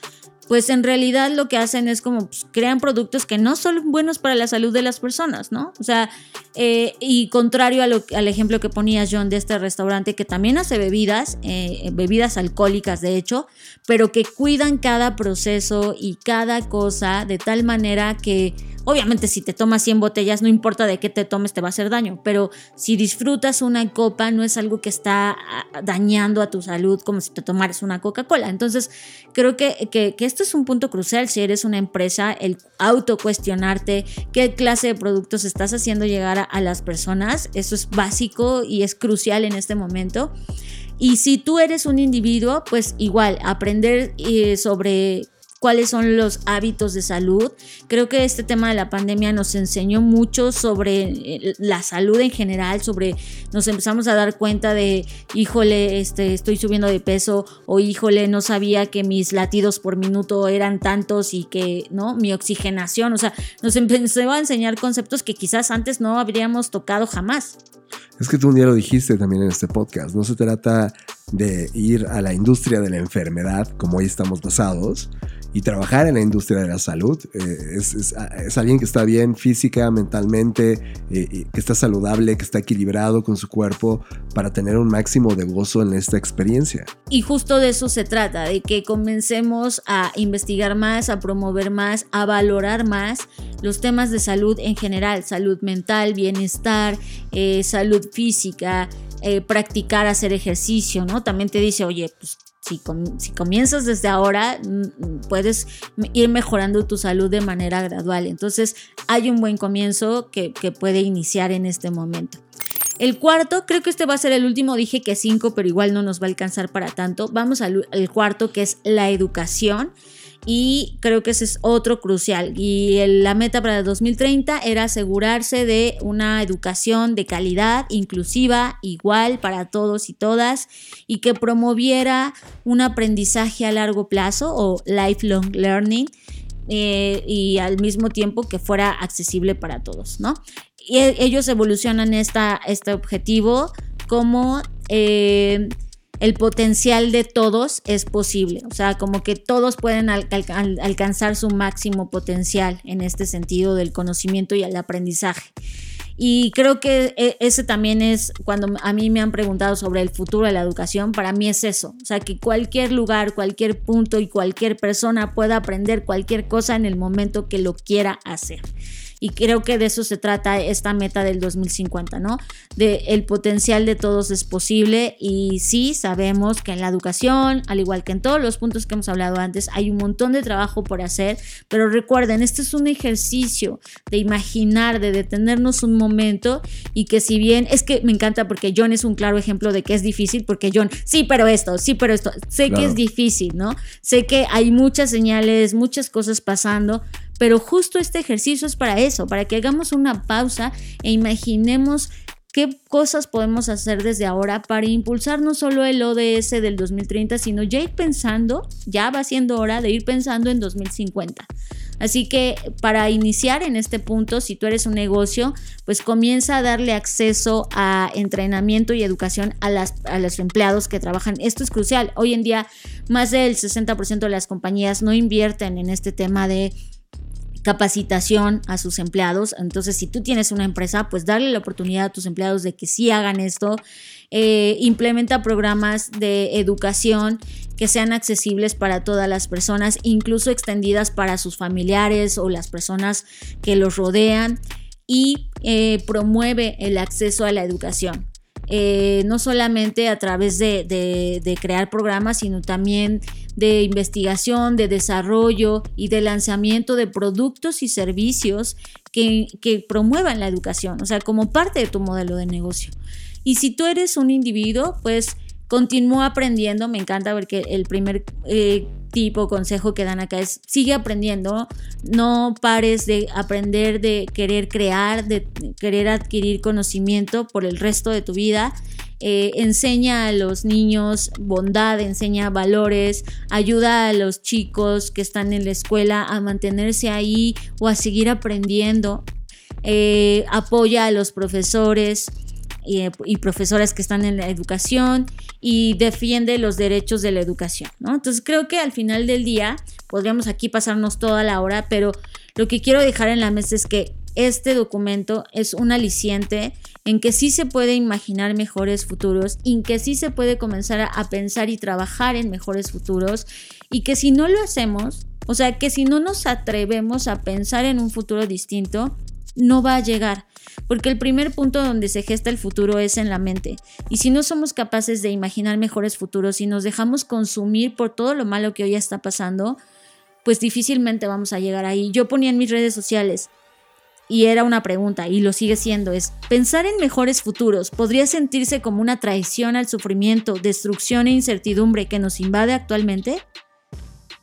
pues en realidad lo que hacen es como pues, crean productos que no son buenos para la salud de las personas, ¿no? O sea, eh, y contrario al ejemplo que ponía John de este restaurante que también hace bebidas, eh, bebidas alcohólicas de hecho, pero que cuidan cada proceso y cada cosa de tal manera que Obviamente si te tomas 100 botellas, no importa de qué te tomes, te va a hacer daño, pero si disfrutas una copa, no es algo que está ah, dañando a tu salud como si te tomaras una Coca-Cola. Entonces, creo que, que, esto es un punto crucial si eres una empresa, el autocuestionarte qué clase de productos estás haciendo llegar a, a las personas. Eso es básico y es crucial en este momento. Y si tú eres un individuo, pues igual, aprender eh, sobre cuáles son los hábitos de salud. Creo que este tema de la pandemia nos enseñó mucho sobre eh, la salud en general, sobre nos empezamos a dar cuenta de, híjole, este, estoy subiendo de peso o híjole, no sabía que mis latidos por minuto eran tantos y que, ¿no? Mi oxigenación, o sea, nos empezó a enseñar conceptos que quizás antes no habríamos tocado jamás. Es que tú un día lo dijiste también en este podcast, no se trata de ir a la industria de la enfermedad como hoy estamos basados, y trabajar en la industria de la salud. Eh, es, alguien que está bien física, mentalmente, eh, que está saludable, que está equilibrado con su cuerpo para tener un máximo de gozo en esta experiencia. Y justo de eso se trata, de que comencemos a investigar más, a promover más, a valorar más los temas de salud en general, salud mental, bienestar, eh, salud física. Eh, practicar hacer ejercicio, ¿no? También te dice, oye, pues si, com si, comienzas desde ahora, puedes ir mejorando tu salud de manera gradual. Entonces, hay un buen comienzo que, puede iniciar en este momento. El cuarto, creo que este va a ser el último, dije que cinco, pero igual no nos va a alcanzar para tanto. Vamos al cuarto, que es la educación y creo que ese es otro crucial. Y la meta para el 2030 era asegurarse de una educación de calidad, inclusiva, igual para todos y todas, y que promoviera un aprendizaje a largo plazo o lifelong learning. Eh, y al mismo tiempo que fuera accesible para todos, ¿no? Y ellos evolucionan esta, este objetivo como eh, el potencial de todos es posible. O sea, como que todos pueden al al alcanzar su máximo potencial en este sentido del conocimiento y el aprendizaje. Y creo que e, ese también es cuando a mí me han preguntado sobre el futuro de la educación, para mí es eso. O sea, que cualquier lugar, cualquier punto y cualquier persona pueda aprender cualquier cosa en el momento que lo quiera hacer. Y creo que de eso se trata esta meta del 2050, ¿no? De el potencial de todos es posible y sí sabemos que en la educación, al igual que en todos los puntos que hemos hablado antes, hay un montón de trabajo por hacer, pero recuerden, este es un ejercicio de imaginar, de detenernos un momento y que si bien es que me encanta porque John es un claro ejemplo de que es difícil, porque John, sí, pero esto, sí, pero esto, sé que es difícil, ¿no? Sé que hay muchas señales, muchas cosas pasando, pero justo este ejercicio es para eso, para que hagamos una pausa e imaginemos qué cosas podemos hacer desde ahora para impulsar no solo el ODS del 2030, sino ya ir pensando, ya va siendo hora de ir pensando en 2050. Así que para iniciar en este punto, si tú eres un negocio, pues comienza a darle acceso a entrenamiento y educación a, las, a los empleados que trabajan. Esto es crucial. Hoy en día, más del 60% de las compañías no invierten en este tema de capacitación a sus empleados. Entonces, si tú tienes una empresa, pues darle la oportunidad a tus empleados de que sí hagan esto. Eh, implementa programas de educación que sean accesibles para todas las personas, incluso extendidas para sus familiares o las personas que los rodean y eh, promueve el acceso a la educación. Eh, no solamente a través de, crear programas, sino también de investigación, de desarrollo y de lanzamiento de productos y servicios que, que promuevan la educación, o sea, como parte de tu modelo de negocio. Y si tú eres un individuo, pues continúa aprendiendo. Me encanta porque el primer eh, tipo, consejo que dan acá es sigue aprendiendo. No pares de aprender, de querer crear, de querer adquirir conocimiento por el resto de tu vida. Eh, enseña a los niños bondad, enseña valores, ayuda a los chicos que están en la escuela a mantenerse ahí o a seguir aprendiendo. Eh, apoya a los profesores, y, profesoras que están en la educación y defiende los derechos de la educación. Entonces creo que al final del día podríamos aquí pasarnos toda la hora, pero lo que quiero dejar en la mesa es que este documento es un aliciente en que sí se puede imaginar mejores futuros, en que sí se puede comenzar a pensar y trabajar en mejores futuros y que si no lo hacemos, o sea, que si no nos atrevemos a pensar en un futuro distinto, no va a llegar porque el primer punto donde se gesta el futuro es en la mente. Y si no somos capaces de imaginar mejores futuros y nos dejamos consumir por todo lo malo que hoy está pasando, pues difícilmente vamos a llegar ahí. Yo ponía en mis redes sociales, y era una pregunta, y lo sigue siendo, es, ¿pensar en mejores futuros podría sentirse como una traición al sufrimiento, destrucción e incertidumbre que nos invade actualmente?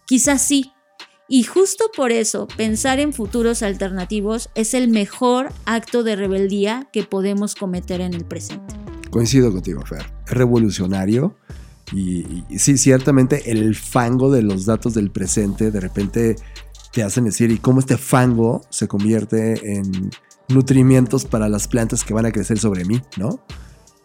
Quizás sí, y justo por eso, pensar en futuros alternativos es el mejor acto de rebeldía que podemos cometer en el presente. Coincido contigo, Fer. Es revolucionario y, sí, ciertamente el fango de los datos del presente de repente te hacen decir, ¿y cómo este fango se convierte en nutrimientos para las plantas que van a crecer sobre mí, ¿no?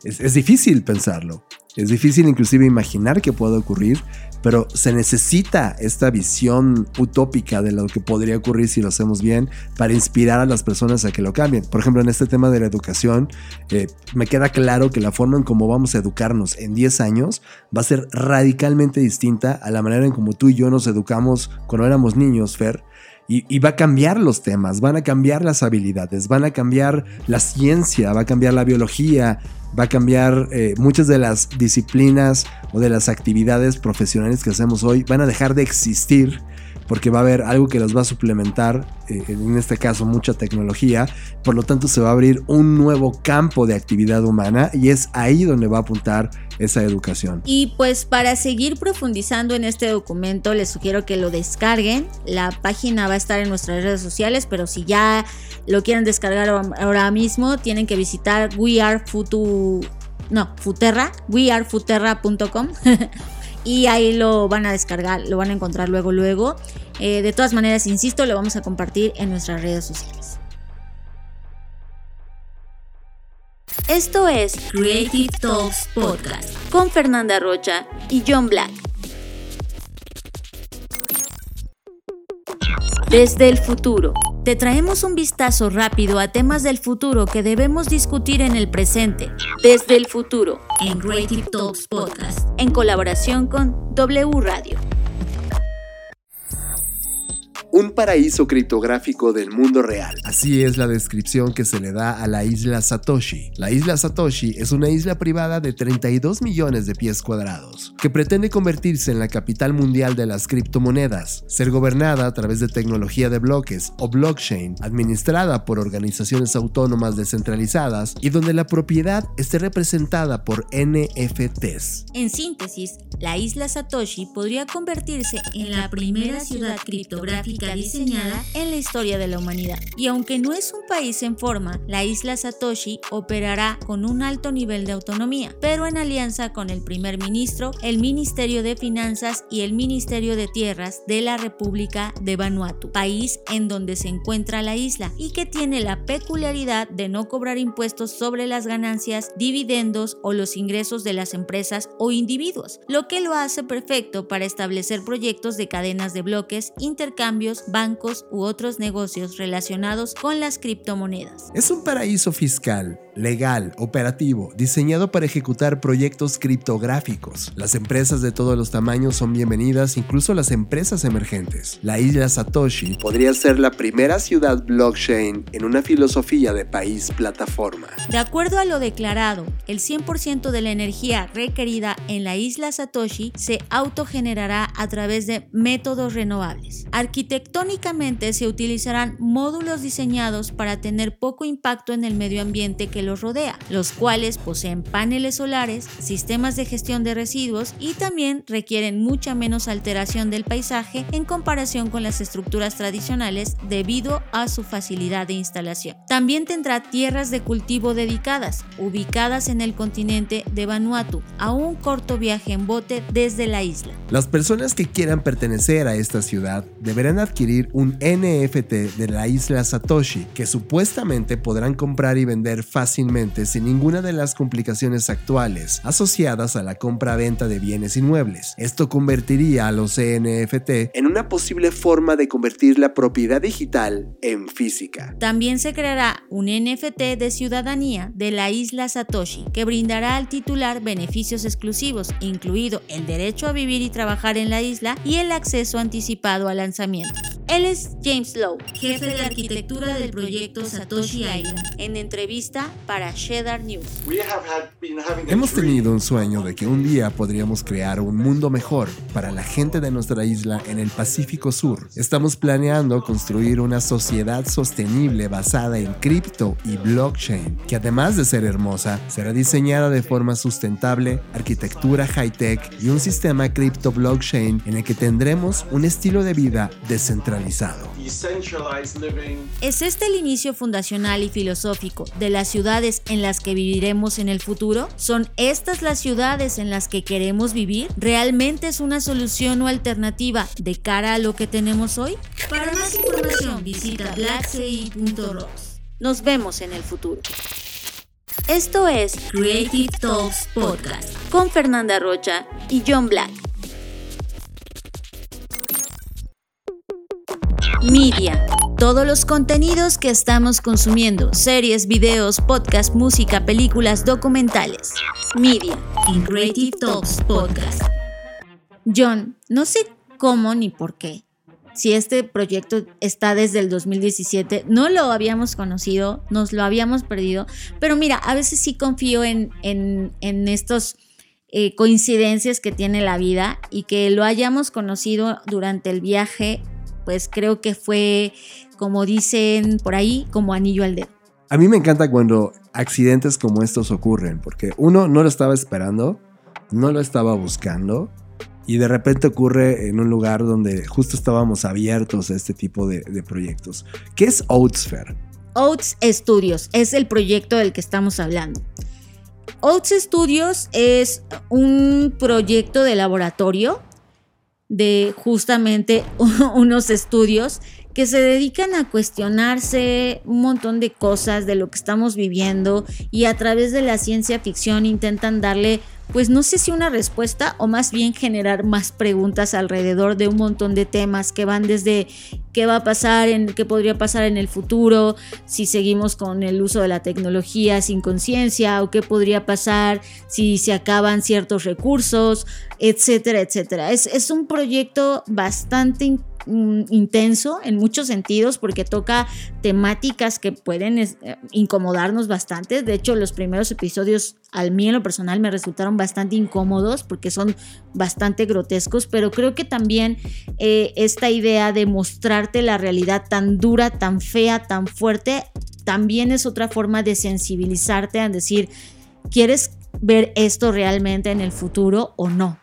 Es, difícil pensarlo. Es difícil inclusive imaginar que pueda ocurrir, pero se necesita esta visión utópica de lo que podría ocurrir si lo hacemos bien para inspirar a las personas a que lo cambien. Por ejemplo, en este tema de la educación, eh, me queda claro que la forma en cómo vamos a educarnos en 10 años va a ser radicalmente distinta a la manera en como tú y yo nos educamos cuando éramos niños, Fer. Y, va a cambiar los temas, van a cambiar las habilidades, van a cambiar la ciencia, va a cambiar la biología, va a cambiar eh, muchas de las disciplinas o de las actividades profesionales que hacemos hoy, van a dejar de existir porque va a haber algo que los va a suplementar, eh, en este caso mucha tecnología, por lo tanto se va a abrir un nuevo campo de actividad humana y es ahí donde va a apuntar esa educación. Y pues para seguir profundizando en este documento les sugiero que lo descarguen, la página va a estar en nuestras redes sociales, pero si ya lo quieren descargar ahora mismo, tienen que visitar wearefutu no, Futerra, wearefuterra.com y ahí lo van a descargar, lo van a encontrar luego, luego. Eh, de todas maneras, insisto, lo vamos a compartir en nuestras redes sociales. Esto es Creative Talks Podcast con Fernanda Rocha y John Black. Desde el futuro, te traemos un vistazo rápido a temas del futuro que debemos discutir en el presente. Desde el futuro, en Creative Talks Podcast, en colaboración con W Radio. Un paraíso criptográfico del mundo real. Así es la descripción que se le da a la isla Satoshi. La isla Satoshi es una isla privada de 32 millones de pies cuadrados, que pretende convertirse en la capital mundial de las criptomonedas, ser gobernada a través de tecnología de bloques o blockchain, administrada por organizaciones autónomas descentralizadas y donde la propiedad esté representada por NFTs. En síntesis, la isla Satoshi podría convertirse en la primera ciudad criptográfica diseñada en la historia de la humanidad. Y aunque no es un país en forma, la isla Satoshi operará con un alto nivel de autonomía, pero en alianza con el primer ministro, el Ministerio de Finanzas y el Ministerio de Tierras de la República de Vanuatu, país en donde se encuentra la isla y que tiene la peculiaridad de no cobrar impuestos sobre las ganancias, dividendos o los ingresos de las empresas o individuos, lo que lo hace perfecto para establecer proyectos de cadenas de bloques, intercambios, bancos u otros negocios relacionados con las criptomonedas. Es un paraíso fiscal legal, operativo, diseñado para ejecutar proyectos criptográficos. Las empresas de todos los tamaños son bienvenidas, incluso las empresas emergentes. La isla Satoshi podría ser la primera ciudad blockchain en una filosofía de país plataforma. De acuerdo a lo declarado, el 100% de la energía requerida en la isla Satoshi se autogenerará a través de métodos renovables. Arquitectónicamente se utilizarán módulos diseñados para tener poco impacto en el medio ambiente que los rodea, los cuales poseen paneles solares, sistemas de gestión de residuos y también requieren mucha menos alteración del paisaje en comparación con las estructuras tradicionales debido a su facilidad de instalación. También tendrá tierras de cultivo dedicadas, ubicadas en el continente de Vanuatu, a un corto viaje en bote desde la isla. Las personas que quieran pertenecer a esta ciudad deberán adquirir un NFT de la isla Satoshi, que supuestamente podrán comprar y vender fácilmente fácilmente sin ninguna de las complicaciones actuales asociadas a la compra-venta de bienes inmuebles. Esto convertiría a los NFT en una posible forma de convertir la propiedad digital en física. También se creará un NFT de ciudadanía de la isla Satoshi que brindará al titular beneficios exclusivos, incluido el derecho a vivir y trabajar en la isla y el acceso anticipado al lanzamiento. Él es James Lowe, jefe de arquitectura del proyecto Satoshi Island, en entrevista para Cheddar News. Hemos tenido un sueño de que un día podríamos crear un mundo mejor para la gente de nuestra isla en el Pacífico Sur. Estamos planeando construir una sociedad sostenible basada en cripto y blockchain, que además de ser hermosa, será diseñada de forma sustentable, arquitectura high-tech y un sistema cripto blockchain en el que tendremos un estilo de vida descentralizado. ¿Es este el inicio fundacional y filosófico de la ciudad en las que viviremos en el futuro? ¿Son estas las ciudades en las que queremos vivir? ¿Realmente es una solución o alternativa de cara a lo que tenemos hoy? Para más información visita blackci.rocks. Nos vemos en el futuro. Esto es Creative Talks Podcast con Fernanda Rocha y John Black. Media todos los contenidos que estamos consumiendo, series, videos, podcast, música, películas, documentales. Media in Creative Talks Podcast. John, no sé cómo ni por qué. Si este proyecto está desde el 2017, no lo habíamos conocido, nos lo habíamos perdido, pero mira, a veces sí confío en, en, en estos eh, coincidencias que tiene la vida y que lo hayamos conocido durante el viaje, pues creo que fue como dicen por ahí, como anillo al dedo. A mí me encanta cuando accidentes como estos ocurren, porque uno no lo estaba esperando, no lo estaba buscando, y de repente ocurre en un lugar donde justo estábamos abiertos a este tipo de, proyectos. ¿Qué es Oatsfair? Oats Studios es el proyecto del que estamos hablando. Oats Studios es un proyecto de laboratorio de justamente unos estudios que se dedican a cuestionarse un montón de cosas de lo que estamos viviendo y a través de la ciencia ficción intentan darle pues no sé si una respuesta o más bien generar más preguntas alrededor de un montón de temas que van desde qué va a pasar, en qué podría pasar en el futuro, si seguimos con el uso de la tecnología sin conciencia o qué podría pasar si se acaban ciertos recursos, etcétera, etcétera. Es, es un proyecto bastante mm, intenso en muchos sentidos porque toca temáticas que pueden eh, incomodarnos bastante. De hecho, los primeros episodios al mí en lo personal me resultaron bastante incómodos porque son bastante grotescos, pero creo que también eh, esta idea de mostrarte la realidad tan dura, tan fea, tan fuerte, también es otra forma de sensibilizarte a decir, ¿quieres ver esto realmente en el futuro o no?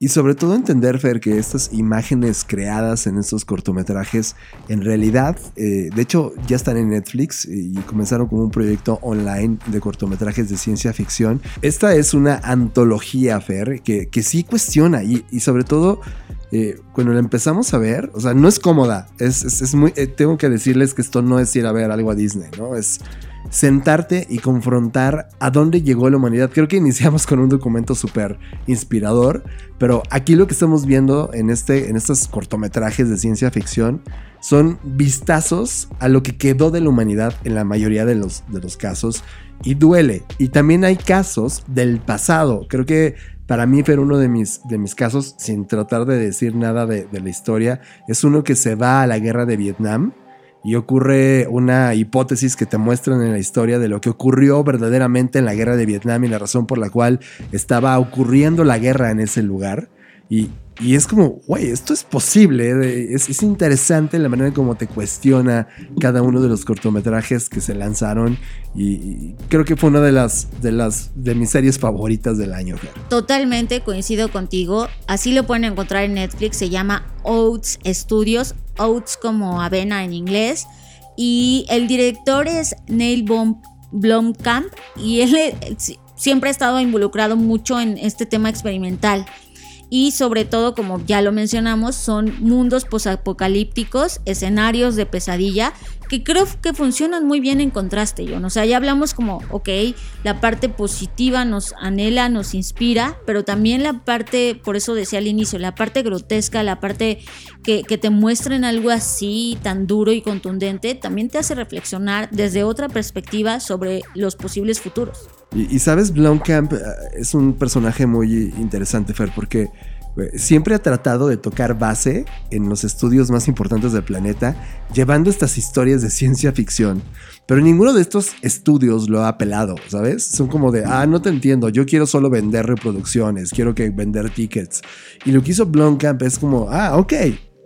Y sobre todo entender, Fer, que estas imágenes creadas en estos cortometrajes, en realidad, eh, de hecho, ya están en Netflix y comenzaron como un proyecto online de cortometrajes de ciencia ficción. Esta es una antología, Fer, que, que sí cuestiona y, y sobre todo eh, cuando la empezamos a ver, o sea, no es cómoda. Es, es, muy. Eh, tengo que decirles que esto no es ir a ver algo a Disney, ¿no? Es sentarte y confrontar a dónde llegó la humanidad. Creo que iniciamos con un documento súper inspirador, pero aquí lo que estamos viendo en, este, en estos cortometrajes de ciencia ficción son vistazos a lo que quedó de la humanidad en la mayoría de los, de los casos y duele. Y también hay casos del pasado. Creo que para mí, pero uno de mis, de mis casos, sin tratar de decir nada de la historia, es uno que se va a la guerra de Vietnam y ocurre una hipótesis que te muestran en la historia de lo que ocurrió verdaderamente en la guerra de Vietnam y la razón por la cual estaba ocurriendo la guerra en ese lugar. Y, y es como, güey, esto es posible. Es, es, interesante la manera en cómo te cuestiona cada uno de los cortometrajes que se lanzaron. Y, creo que fue una de las, de mis series favoritas del año. Totalmente coincido contigo. Así lo pueden encontrar en Netflix. Se llama Oats Studios. Oats como avena en inglés. Y el director es Neil Blomkamp. Y él siempre ha estado involucrado mucho en este tema experimental y sobre todo, como ya lo mencionamos, son mundos posapocalípticos, escenarios de pesadilla que creo que funcionan muy bien en contraste, John. O sea, ya hablamos como, ok, la parte positiva nos anhela, nos inspira, pero también la parte, por eso decía al inicio, la parte grotesca, la parte que, que te muestren algo así tan duro y contundente, también te hace reflexionar desde otra perspectiva sobre los posibles futuros. Y, y sabes, Blomkamp eh, es un personaje muy interesante, Fer, porque eh, siempre ha tratado de tocar base en los estudios más importantes del planeta, llevando estas historias de ciencia ficción. Pero ninguno de estos estudios lo ha apelado, ¿sabes? Son como de, ah, no te entiendo, yo quiero solo vender reproducciones, quiero que vender tickets. Y lo que hizo Blomkamp es como, ah, ok,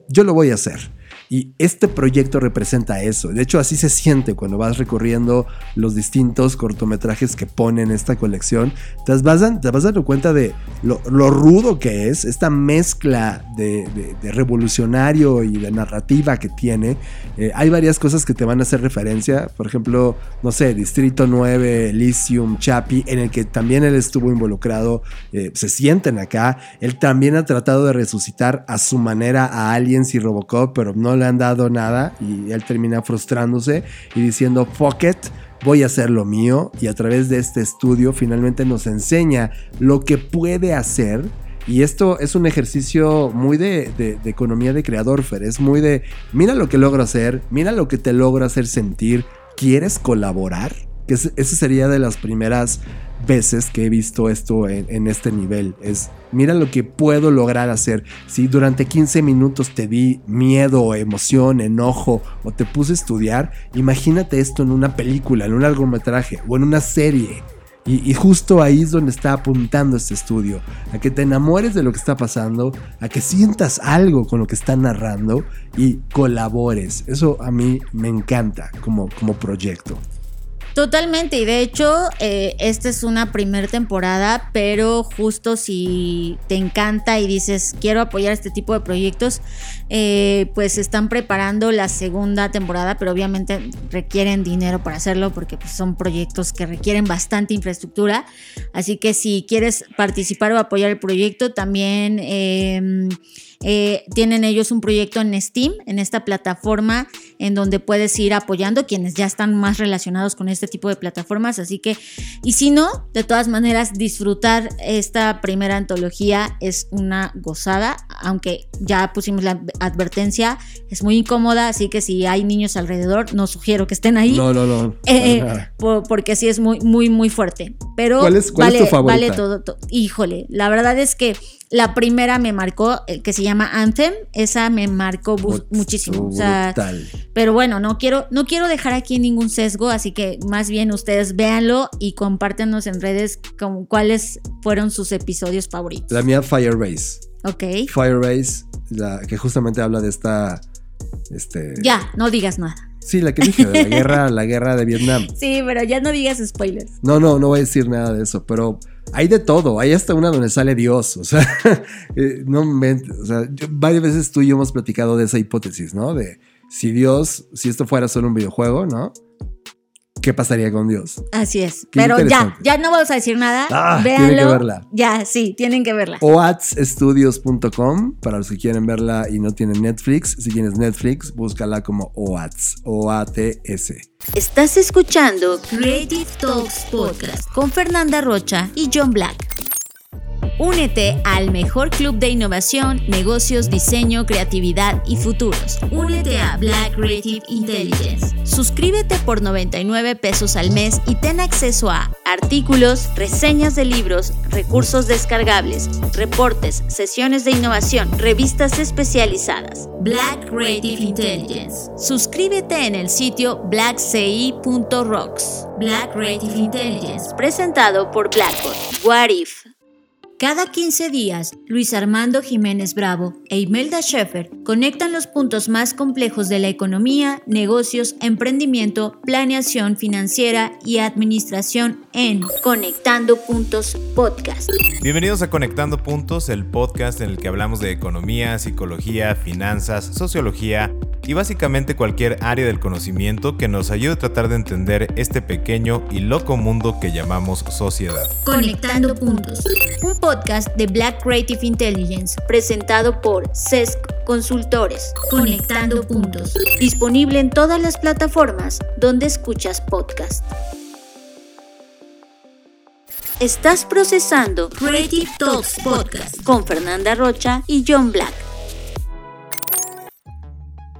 yo lo voy a hacer. Y este proyecto representa eso. De hecho, así se siente cuando vas recorriendo los distintos cortometrajes que ponen esta colección. Te vas, te vas dando cuenta de lo, rudo que es esta mezcla de, revolucionario y de narrativa que tiene. Eh, hay varias cosas que te van a hacer referencia. Por ejemplo, no sé, Distrito 9, Elysium, Chapi, en el que también él estuvo involucrado. Eh, se sienten acá. Él también ha tratado de resucitar a su manera a Aliens y Robocop, pero no le han dado nada y él termina frustrándose y diciendo, fuck it, voy a hacer lo mío y a través de este estudio finalmente nos enseña lo que puede hacer. Y esto es un ejercicio muy de, de, economía de creador, Fer. Es muy de, mira lo que logro hacer, mira lo que te logro hacer sentir. ¿Quieres colaborar? Que esa sería de las primeras veces que he visto esto en, este nivel. Es, mira lo que puedo lograr hacer. Si durante 15 minutos te di miedo, emoción, enojo o te puse a estudiar, imagínate esto en una película, en un largometraje o en una serie. Y, y, justo ahí es donde está apuntando este estudio, a que te enamores de lo que está pasando, a que sientas algo con lo que está narrando y colabores. Eso a mí me encanta como, como proyecto. Totalmente, y de hecho, eh, esta es una primera temporada, pero justo si te encanta y dices, quiero apoyar este tipo de proyectos, eh, pues están preparando la segunda temporada, pero obviamente requieren dinero para hacerlo porque pues, son proyectos que requieren bastante infraestructura. Así que si quieres participar o apoyar el proyecto, también... Eh, eh, tienen ellos un proyecto en Steam, en esta plataforma en donde puedes ir apoyando quienes ya están más relacionados con este tipo de plataformas. Así que, y si no, de todas maneras, disfrutar esta primera antología es una gozada, aunque ya pusimos la advertencia, es muy incómoda, así que si hay niños alrededor, no sugiero que estén ahí. No, no, no. Eh, porque sí es muy, muy, muy fuerte. Pero ¿Cuál es, vale, tu favorita? Vale todo, todo. Híjole, la verdad es que La primera me marcó, el que se llama Anthem, esa me marcó muchísimo. O sea, Brutal. pero bueno, no quiero, no quiero dejar aquí ningún sesgo, así que más bien ustedes véanlo y compártanos en redes con cuáles fueron sus episodios favoritos. La mía, Fire Race. Ok. Fire Race, la que justamente habla de esta. Este, Ya, no digas nada. Sí, la que dije, de la guerra, la guerra de Vietnam. Sí, pero ya no digas spoilers. No, no, no voy a decir nada de eso, pero hay de todo. Hay hasta una donde sale Dios. O sea, eh, no me, o sea, yo- varias veces tú y yo hemos platicado de esa hipótesis, ¿no? De si Dios, si esto fuera solo un videojuego, ¿no? ¿Qué pasaría con Dios? Así es. Qué pero ya, ya no vamos a decir nada. Ah, Véanlo. tienen que verla. Ya, sí, tienen que verla. oatsstudios.com para los que quieren verla y no tienen Netflix. Si tienes Netflix, búscala como OATS. O-A-T-S. Estás escuchando Creative Talks Podcast con Fernanda Rocha y John Black. Únete al mejor club de innovación, negocios, diseño, creatividad y futuros. Únete a Black Creative Intelligence. Suscríbete por 99 pesos al mes y ten acceso a artículos, reseñas de libros, recursos descargables, reportes, sesiones de innovación, revistas especializadas. Black Creative Intelligence. Suscríbete en el sitio blackci.rocks. Black Creative Intelligence, presentado por Blackboard. What If? Cada 15 días, Luis Armando Jiménez Bravo e Imelda Schaeffer conectan los puntos más complejos de la economía, negocios, emprendimiento, planeación financiera y administración en Conectando Puntos Podcast. Bienvenidos a Conectando Puntos, el podcast en el que hablamos de economía, psicología, finanzas, sociología y básicamente cualquier área del conocimiento que nos ayude a tratar de entender este pequeño y loco mundo que llamamos sociedad. Conectando Puntos, un podcast de Black Creative Intelligence presentado por CESC Consultores. Conectando Puntos, disponible en todas las plataformas donde escuchas podcast. Estás procesando Creative Talks Podcast con Fernanda Rocha y John Black.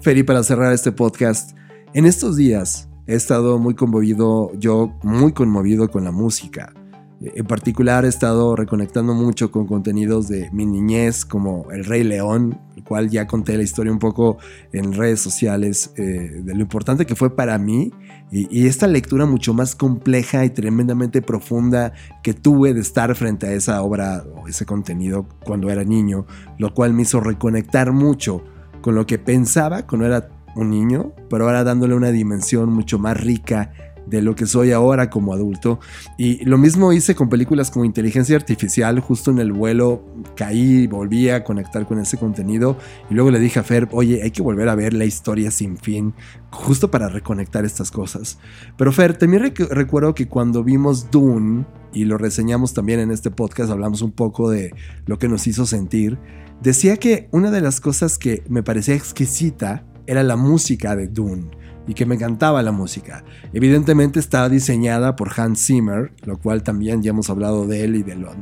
Feri, para cerrar este podcast, en estos días he estado muy conmovido, yo muy conmovido con la música. En particular he estado reconectando mucho con contenidos de mi niñez como El Rey León, el cual ya conté la historia un poco en redes sociales eh, de lo importante que fue para mí y, y esta lectura mucho más compleja y tremendamente profunda que tuve de estar frente a esa obra o ese contenido cuando era niño, lo cual me hizo reconectar mucho con lo que pensaba cuando era un niño, pero ahora dándole una dimensión mucho más rica de lo que soy ahora como adulto. Y lo mismo hice con películas como Inteligencia Artificial, justo en el vuelo caí, volví a conectar con ese contenido y luego le dije a Fer, oye, hay que volver a ver la historia sin fin, justo para reconectar estas cosas. Pero Fer, también rec- recuerdo que cuando vimos Dune, y lo reseñamos también en este podcast, hablamos un poco de lo que nos hizo sentir, decía que una de las cosas que me parecía exquisita era la música de Dune y que me encantaba la música. Evidentemente estaba diseñada por Hans Zimmer, lo cual también ya hemos hablado de él y de lo,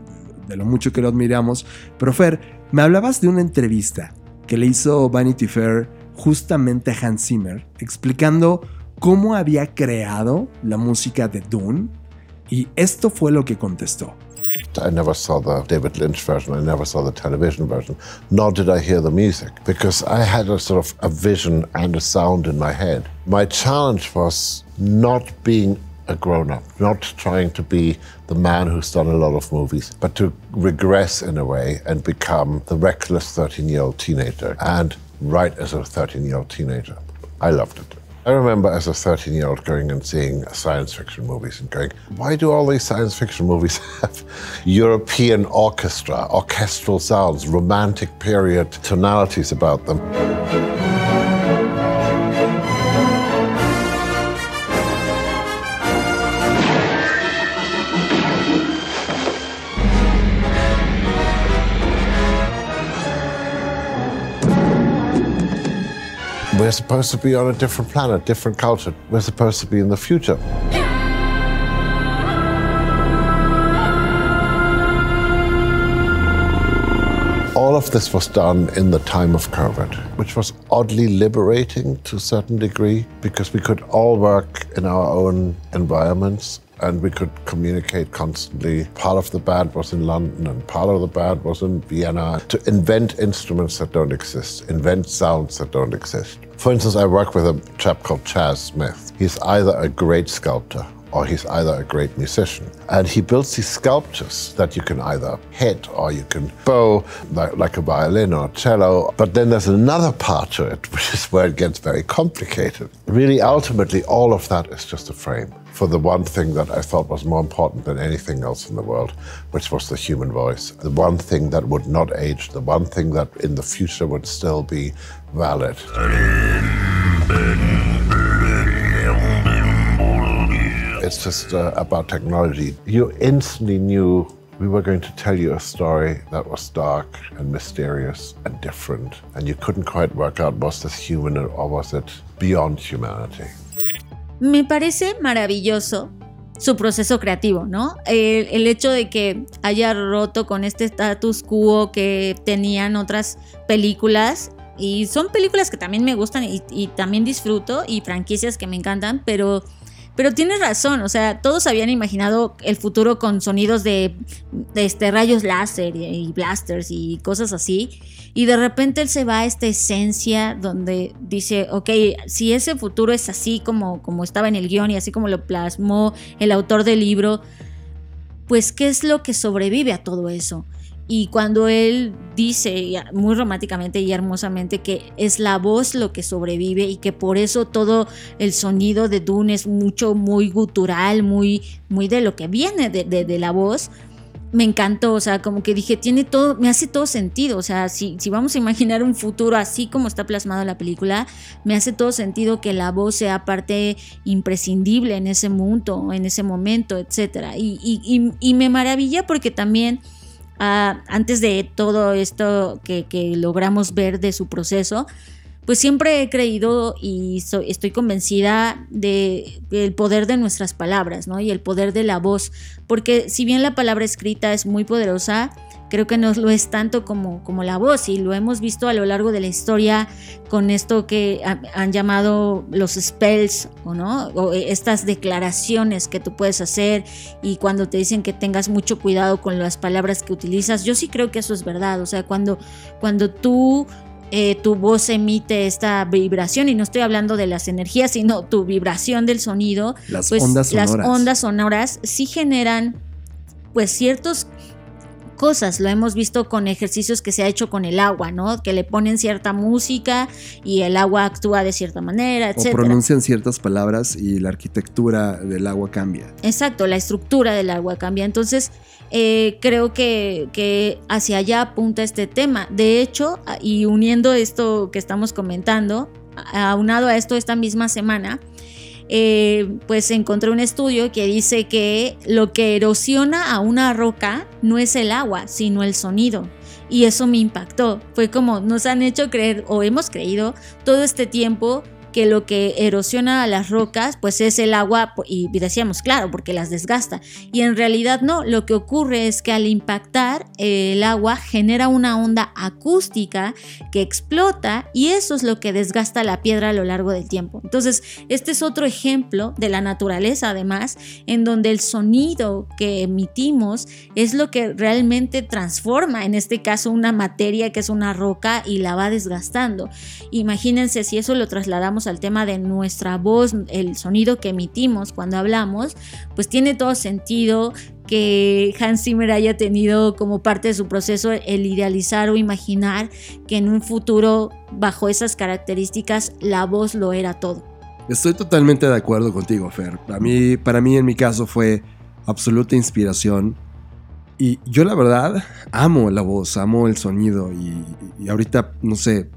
de lo mucho que lo admiramos. Pero Fer, me hablabas de una entrevista que le hizo Vanity Fair justamente a Hans Zimmer, explicando cómo había creado la música de Dune y esto fue lo que contestó. I never saw the David Lynch version. I never saw the television version, nor did I hear the music because I had a sort of a vision and a sound in my head. My challenge was not being a grown up, not trying to be the man who's done a lot of movies, but to regress in a way and become the reckless 13 year old teenager and write as a 13 year old teenager. I loved it. I remember as a 13 year old going and seeing science fiction movies and going, why do all these science fiction movies have European orchestra, orchestral sounds, romantic period tonalities about them? We're supposed to be on a different planet, different culture. We're supposed to be in the future. All of this was done in the time of COVID, which was oddly liberating to a certain degree because we could all work in our own environments and we could communicate constantly. Part of the band was in London and part of the band was in Vienna to invent instruments that don't exist, invent sounds that don't exist. For instance, I work with a chap called Chaz Smith. He's either a great sculptor or he's either a great musician. And he builds these sculptures that you can either hit or you can bow, like, like, a violin or a cello. But then there's another part to it, which is where it gets very complicated. Really, ultimately, all of that is just a frame for the one thing that I thought was more important than anything else in the world, which was the human voice. The one thing that would not age, the one thing that in the future would still be valid. It's just uh, about technology. You instantly knew we were going to tell you a story that was dark and mysterious and different, and you couldn't quite work out was this human or was it beyond humanity. Me parece maravilloso su proceso creativo, ¿no? El, hecho de que haya roto con este status quo que tenían otras películas. Y son películas que también me gustan y, y también disfruto y franquicias que me encantan, pero pero tienes razón, o sea, todos habían imaginado el futuro con sonidos de, este, rayos láser y, blasters y cosas así. Y de repente él se va a esta esencia donde dice, ok, si ese futuro es así como, como estaba en el guion y así como lo plasmó el autor del libro, pues ¿qué es lo que sobrevive a todo eso? Y cuando él dice muy románticamente y hermosamente que es la voz lo que sobrevive y que por eso todo el sonido de Dune es mucho, muy gutural, muy, muy de lo que viene de, de, la voz, me encantó, o sea, como que dije, tiene todo, me hace todo sentido, o sea, si, si vamos a imaginar un futuro así como está plasmado en la película, me hace todo sentido que la voz sea parte imprescindible en ese mundo, en ese momento, etc. Y, y, me maravilla porque también antes de todo esto que, logramos ver de su proceso, pues siempre he creído y estoy convencida de el poder de nuestras palabras, ¿no? Y el poder de la voz, porque si bien la palabra escrita es muy poderosa, creo que no lo es tanto como, como la voz y lo hemos visto a lo largo de la historia con esto que han llamado los spells o no o estas declaraciones que tú puedes hacer y cuando te dicen que tengas mucho cuidado con las palabras que utilizas yo sí creo que eso es verdad o sea cuando cuando tú eh, tu voz emite esta vibración y no estoy hablando de las energías sino tu vibración del sonido las pues ondas sonoras. las ondas sonoras sí generan pues ciertos cosas. Lo hemos visto con ejercicios que se ha hecho con el agua, ¿no? Que le ponen cierta música y el agua actúa de cierta manera, etc. O pronuncian ciertas palabras y la arquitectura del agua cambia. Exacto, la estructura del agua cambia. Entonces, eh, creo que, que hacia allá apunta este tema. De hecho, y uniendo esto que estamos comentando, aunado a esto esta misma semana, eh, pues encontré un estudio que dice que lo que erosiona a una roca no es el agua, sino el sonido. Y eso me impactó. Fue como nos han hecho creer o hemos creído todo este tiempo que lo que erosiona a las rocas pues es el agua y decíamos claro porque las desgasta. Y en realidad no lo que ocurre es que al impactar el agua genera una onda acústica que explota y eso es lo que desgasta la piedra a lo largo del tiempo. Entonces este es otro ejemplo de la naturaleza además en donde el sonido que emitimos es lo que realmente transforma en este caso una materia que es una roca y la va desgastando. Imagínense si eso lo trasladamos al tema de nuestra voz, el sonido que emitimos cuando hablamos, pues tiene todo sentido que Hans Zimmer haya tenido como parte de su proceso el idealizar o imaginar que en un futuro bajo esas características la voz lo era todo. Estoy totalmente de acuerdo contigo, Fer. Para mí, para mí en mi caso fue absoluta inspiración. Y yo la verdad amo la voz, amo el sonido y, y ahorita, no sé,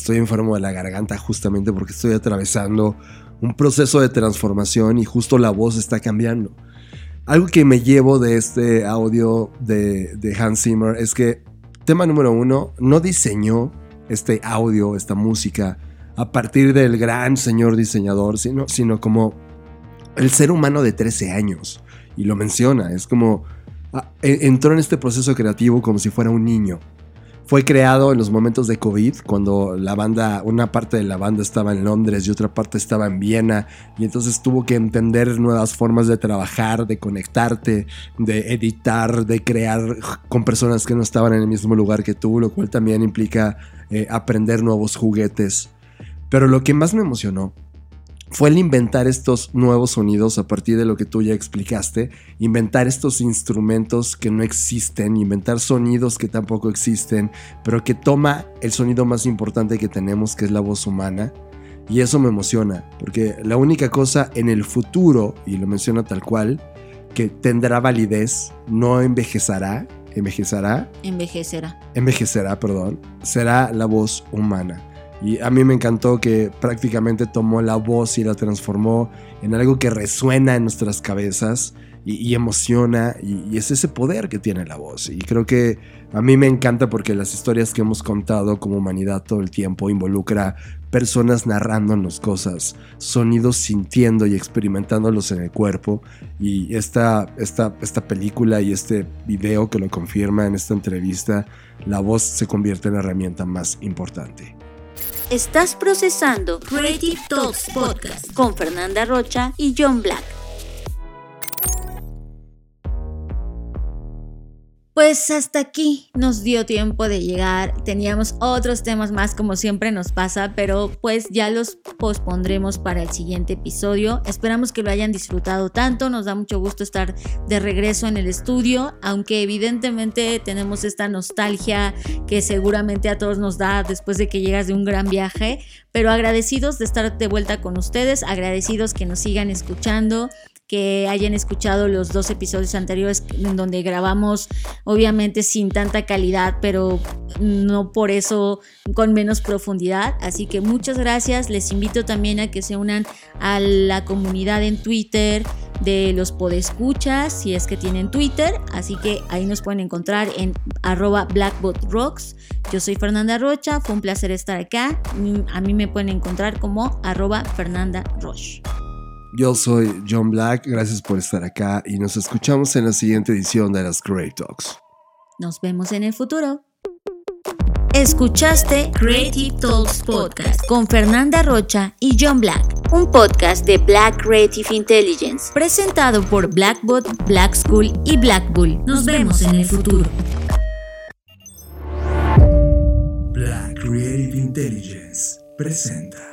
Estoy enfermo de la garganta justamente porque estoy atravesando un proceso de transformación y justo la voz está cambiando. Algo que me llevo de este audio de, Hans Zimmer es que, tema número uno, no diseñó este audio, esta música, a partir del gran señor diseñador, sino, sino como el ser humano de 13 años. Y lo menciona, es como, ah, e, entró en este proceso creativo como si fuera un niño fue creado en los momentos de COVID, cuando la banda, una parte de la banda estaba en Londres y otra parte estaba en Viena, y entonces tuvo que entender nuevas formas de trabajar, de conectarte, de editar, de crear con personas que no estaban en el mismo lugar que tú, lo cual también implica eh, aprender nuevos juguetes. Pero lo que más me emocionó fue el inventar estos nuevos sonidos a partir de lo que tú ya explicaste, inventar estos instrumentos que no existen, inventar sonidos que tampoco existen, pero que toma el sonido más importante que tenemos, que es la voz humana. Y eso me emociona, porque la única cosa en el futuro, y lo menciona tal cual, que tendrá validez, no envejecerá, envejecerá, Envejecerá. envejecerá, perdón, será la voz humana. Y a mí me encantó que prácticamente tomó la voz y la transformó en algo que resuena en nuestras cabezas y, y emociona. Y, y es ese poder que tiene la voz. Y creo que a mí me encanta porque las historias que hemos contado como humanidad todo el tiempo involucra personas narrándonos cosas, sonidos sintiendo y experimentándolos en el cuerpo. Y esta, esta, esta película y este video que lo confirma en esta entrevista, la voz se convierte en la herramienta más importante. Estás procesando Creative Talks Podcast con Fernanda Rocha y John Black. Pues hasta aquí nos dio tiempo de llegar. Teníamos otros temas más como siempre nos pasa, pero pues ya los pospondremos para el siguiente episodio. Esperamos que lo hayan disfrutado tanto. Nos da mucho gusto estar de regreso en el estudio, aunque evidentemente tenemos esta nostalgia que seguramente a todos nos da después de que llegas de un gran viaje, pero agradecidos de estar de vuelta con ustedes, agradecidos que nos sigan escuchando que hayan escuchado los dos episodios anteriores en donde grabamos obviamente sin tanta calidad, pero no por eso con menos profundidad. Así que muchas gracias. Les invito también a que se unan a la comunidad en Twitter de los podescuchas, si es que tienen Twitter. Así que ahí nos pueden encontrar en arroba blackbotrocks. Yo soy Fernanda Rocha, fue un placer estar acá. A mí me pueden encontrar como arroba Fernanda Roche. Yo soy John Black, gracias por estar acá y nos escuchamos en la siguiente edición de las Create Talks. Nos vemos en el futuro. Escuchaste Creative Talks Podcast con Fernanda Rocha y John Black, un podcast de Black Creative Intelligence, presentado por Blackbot, Black School y Black Bull. Nos vemos en el futuro. Black Creative Intelligence presenta.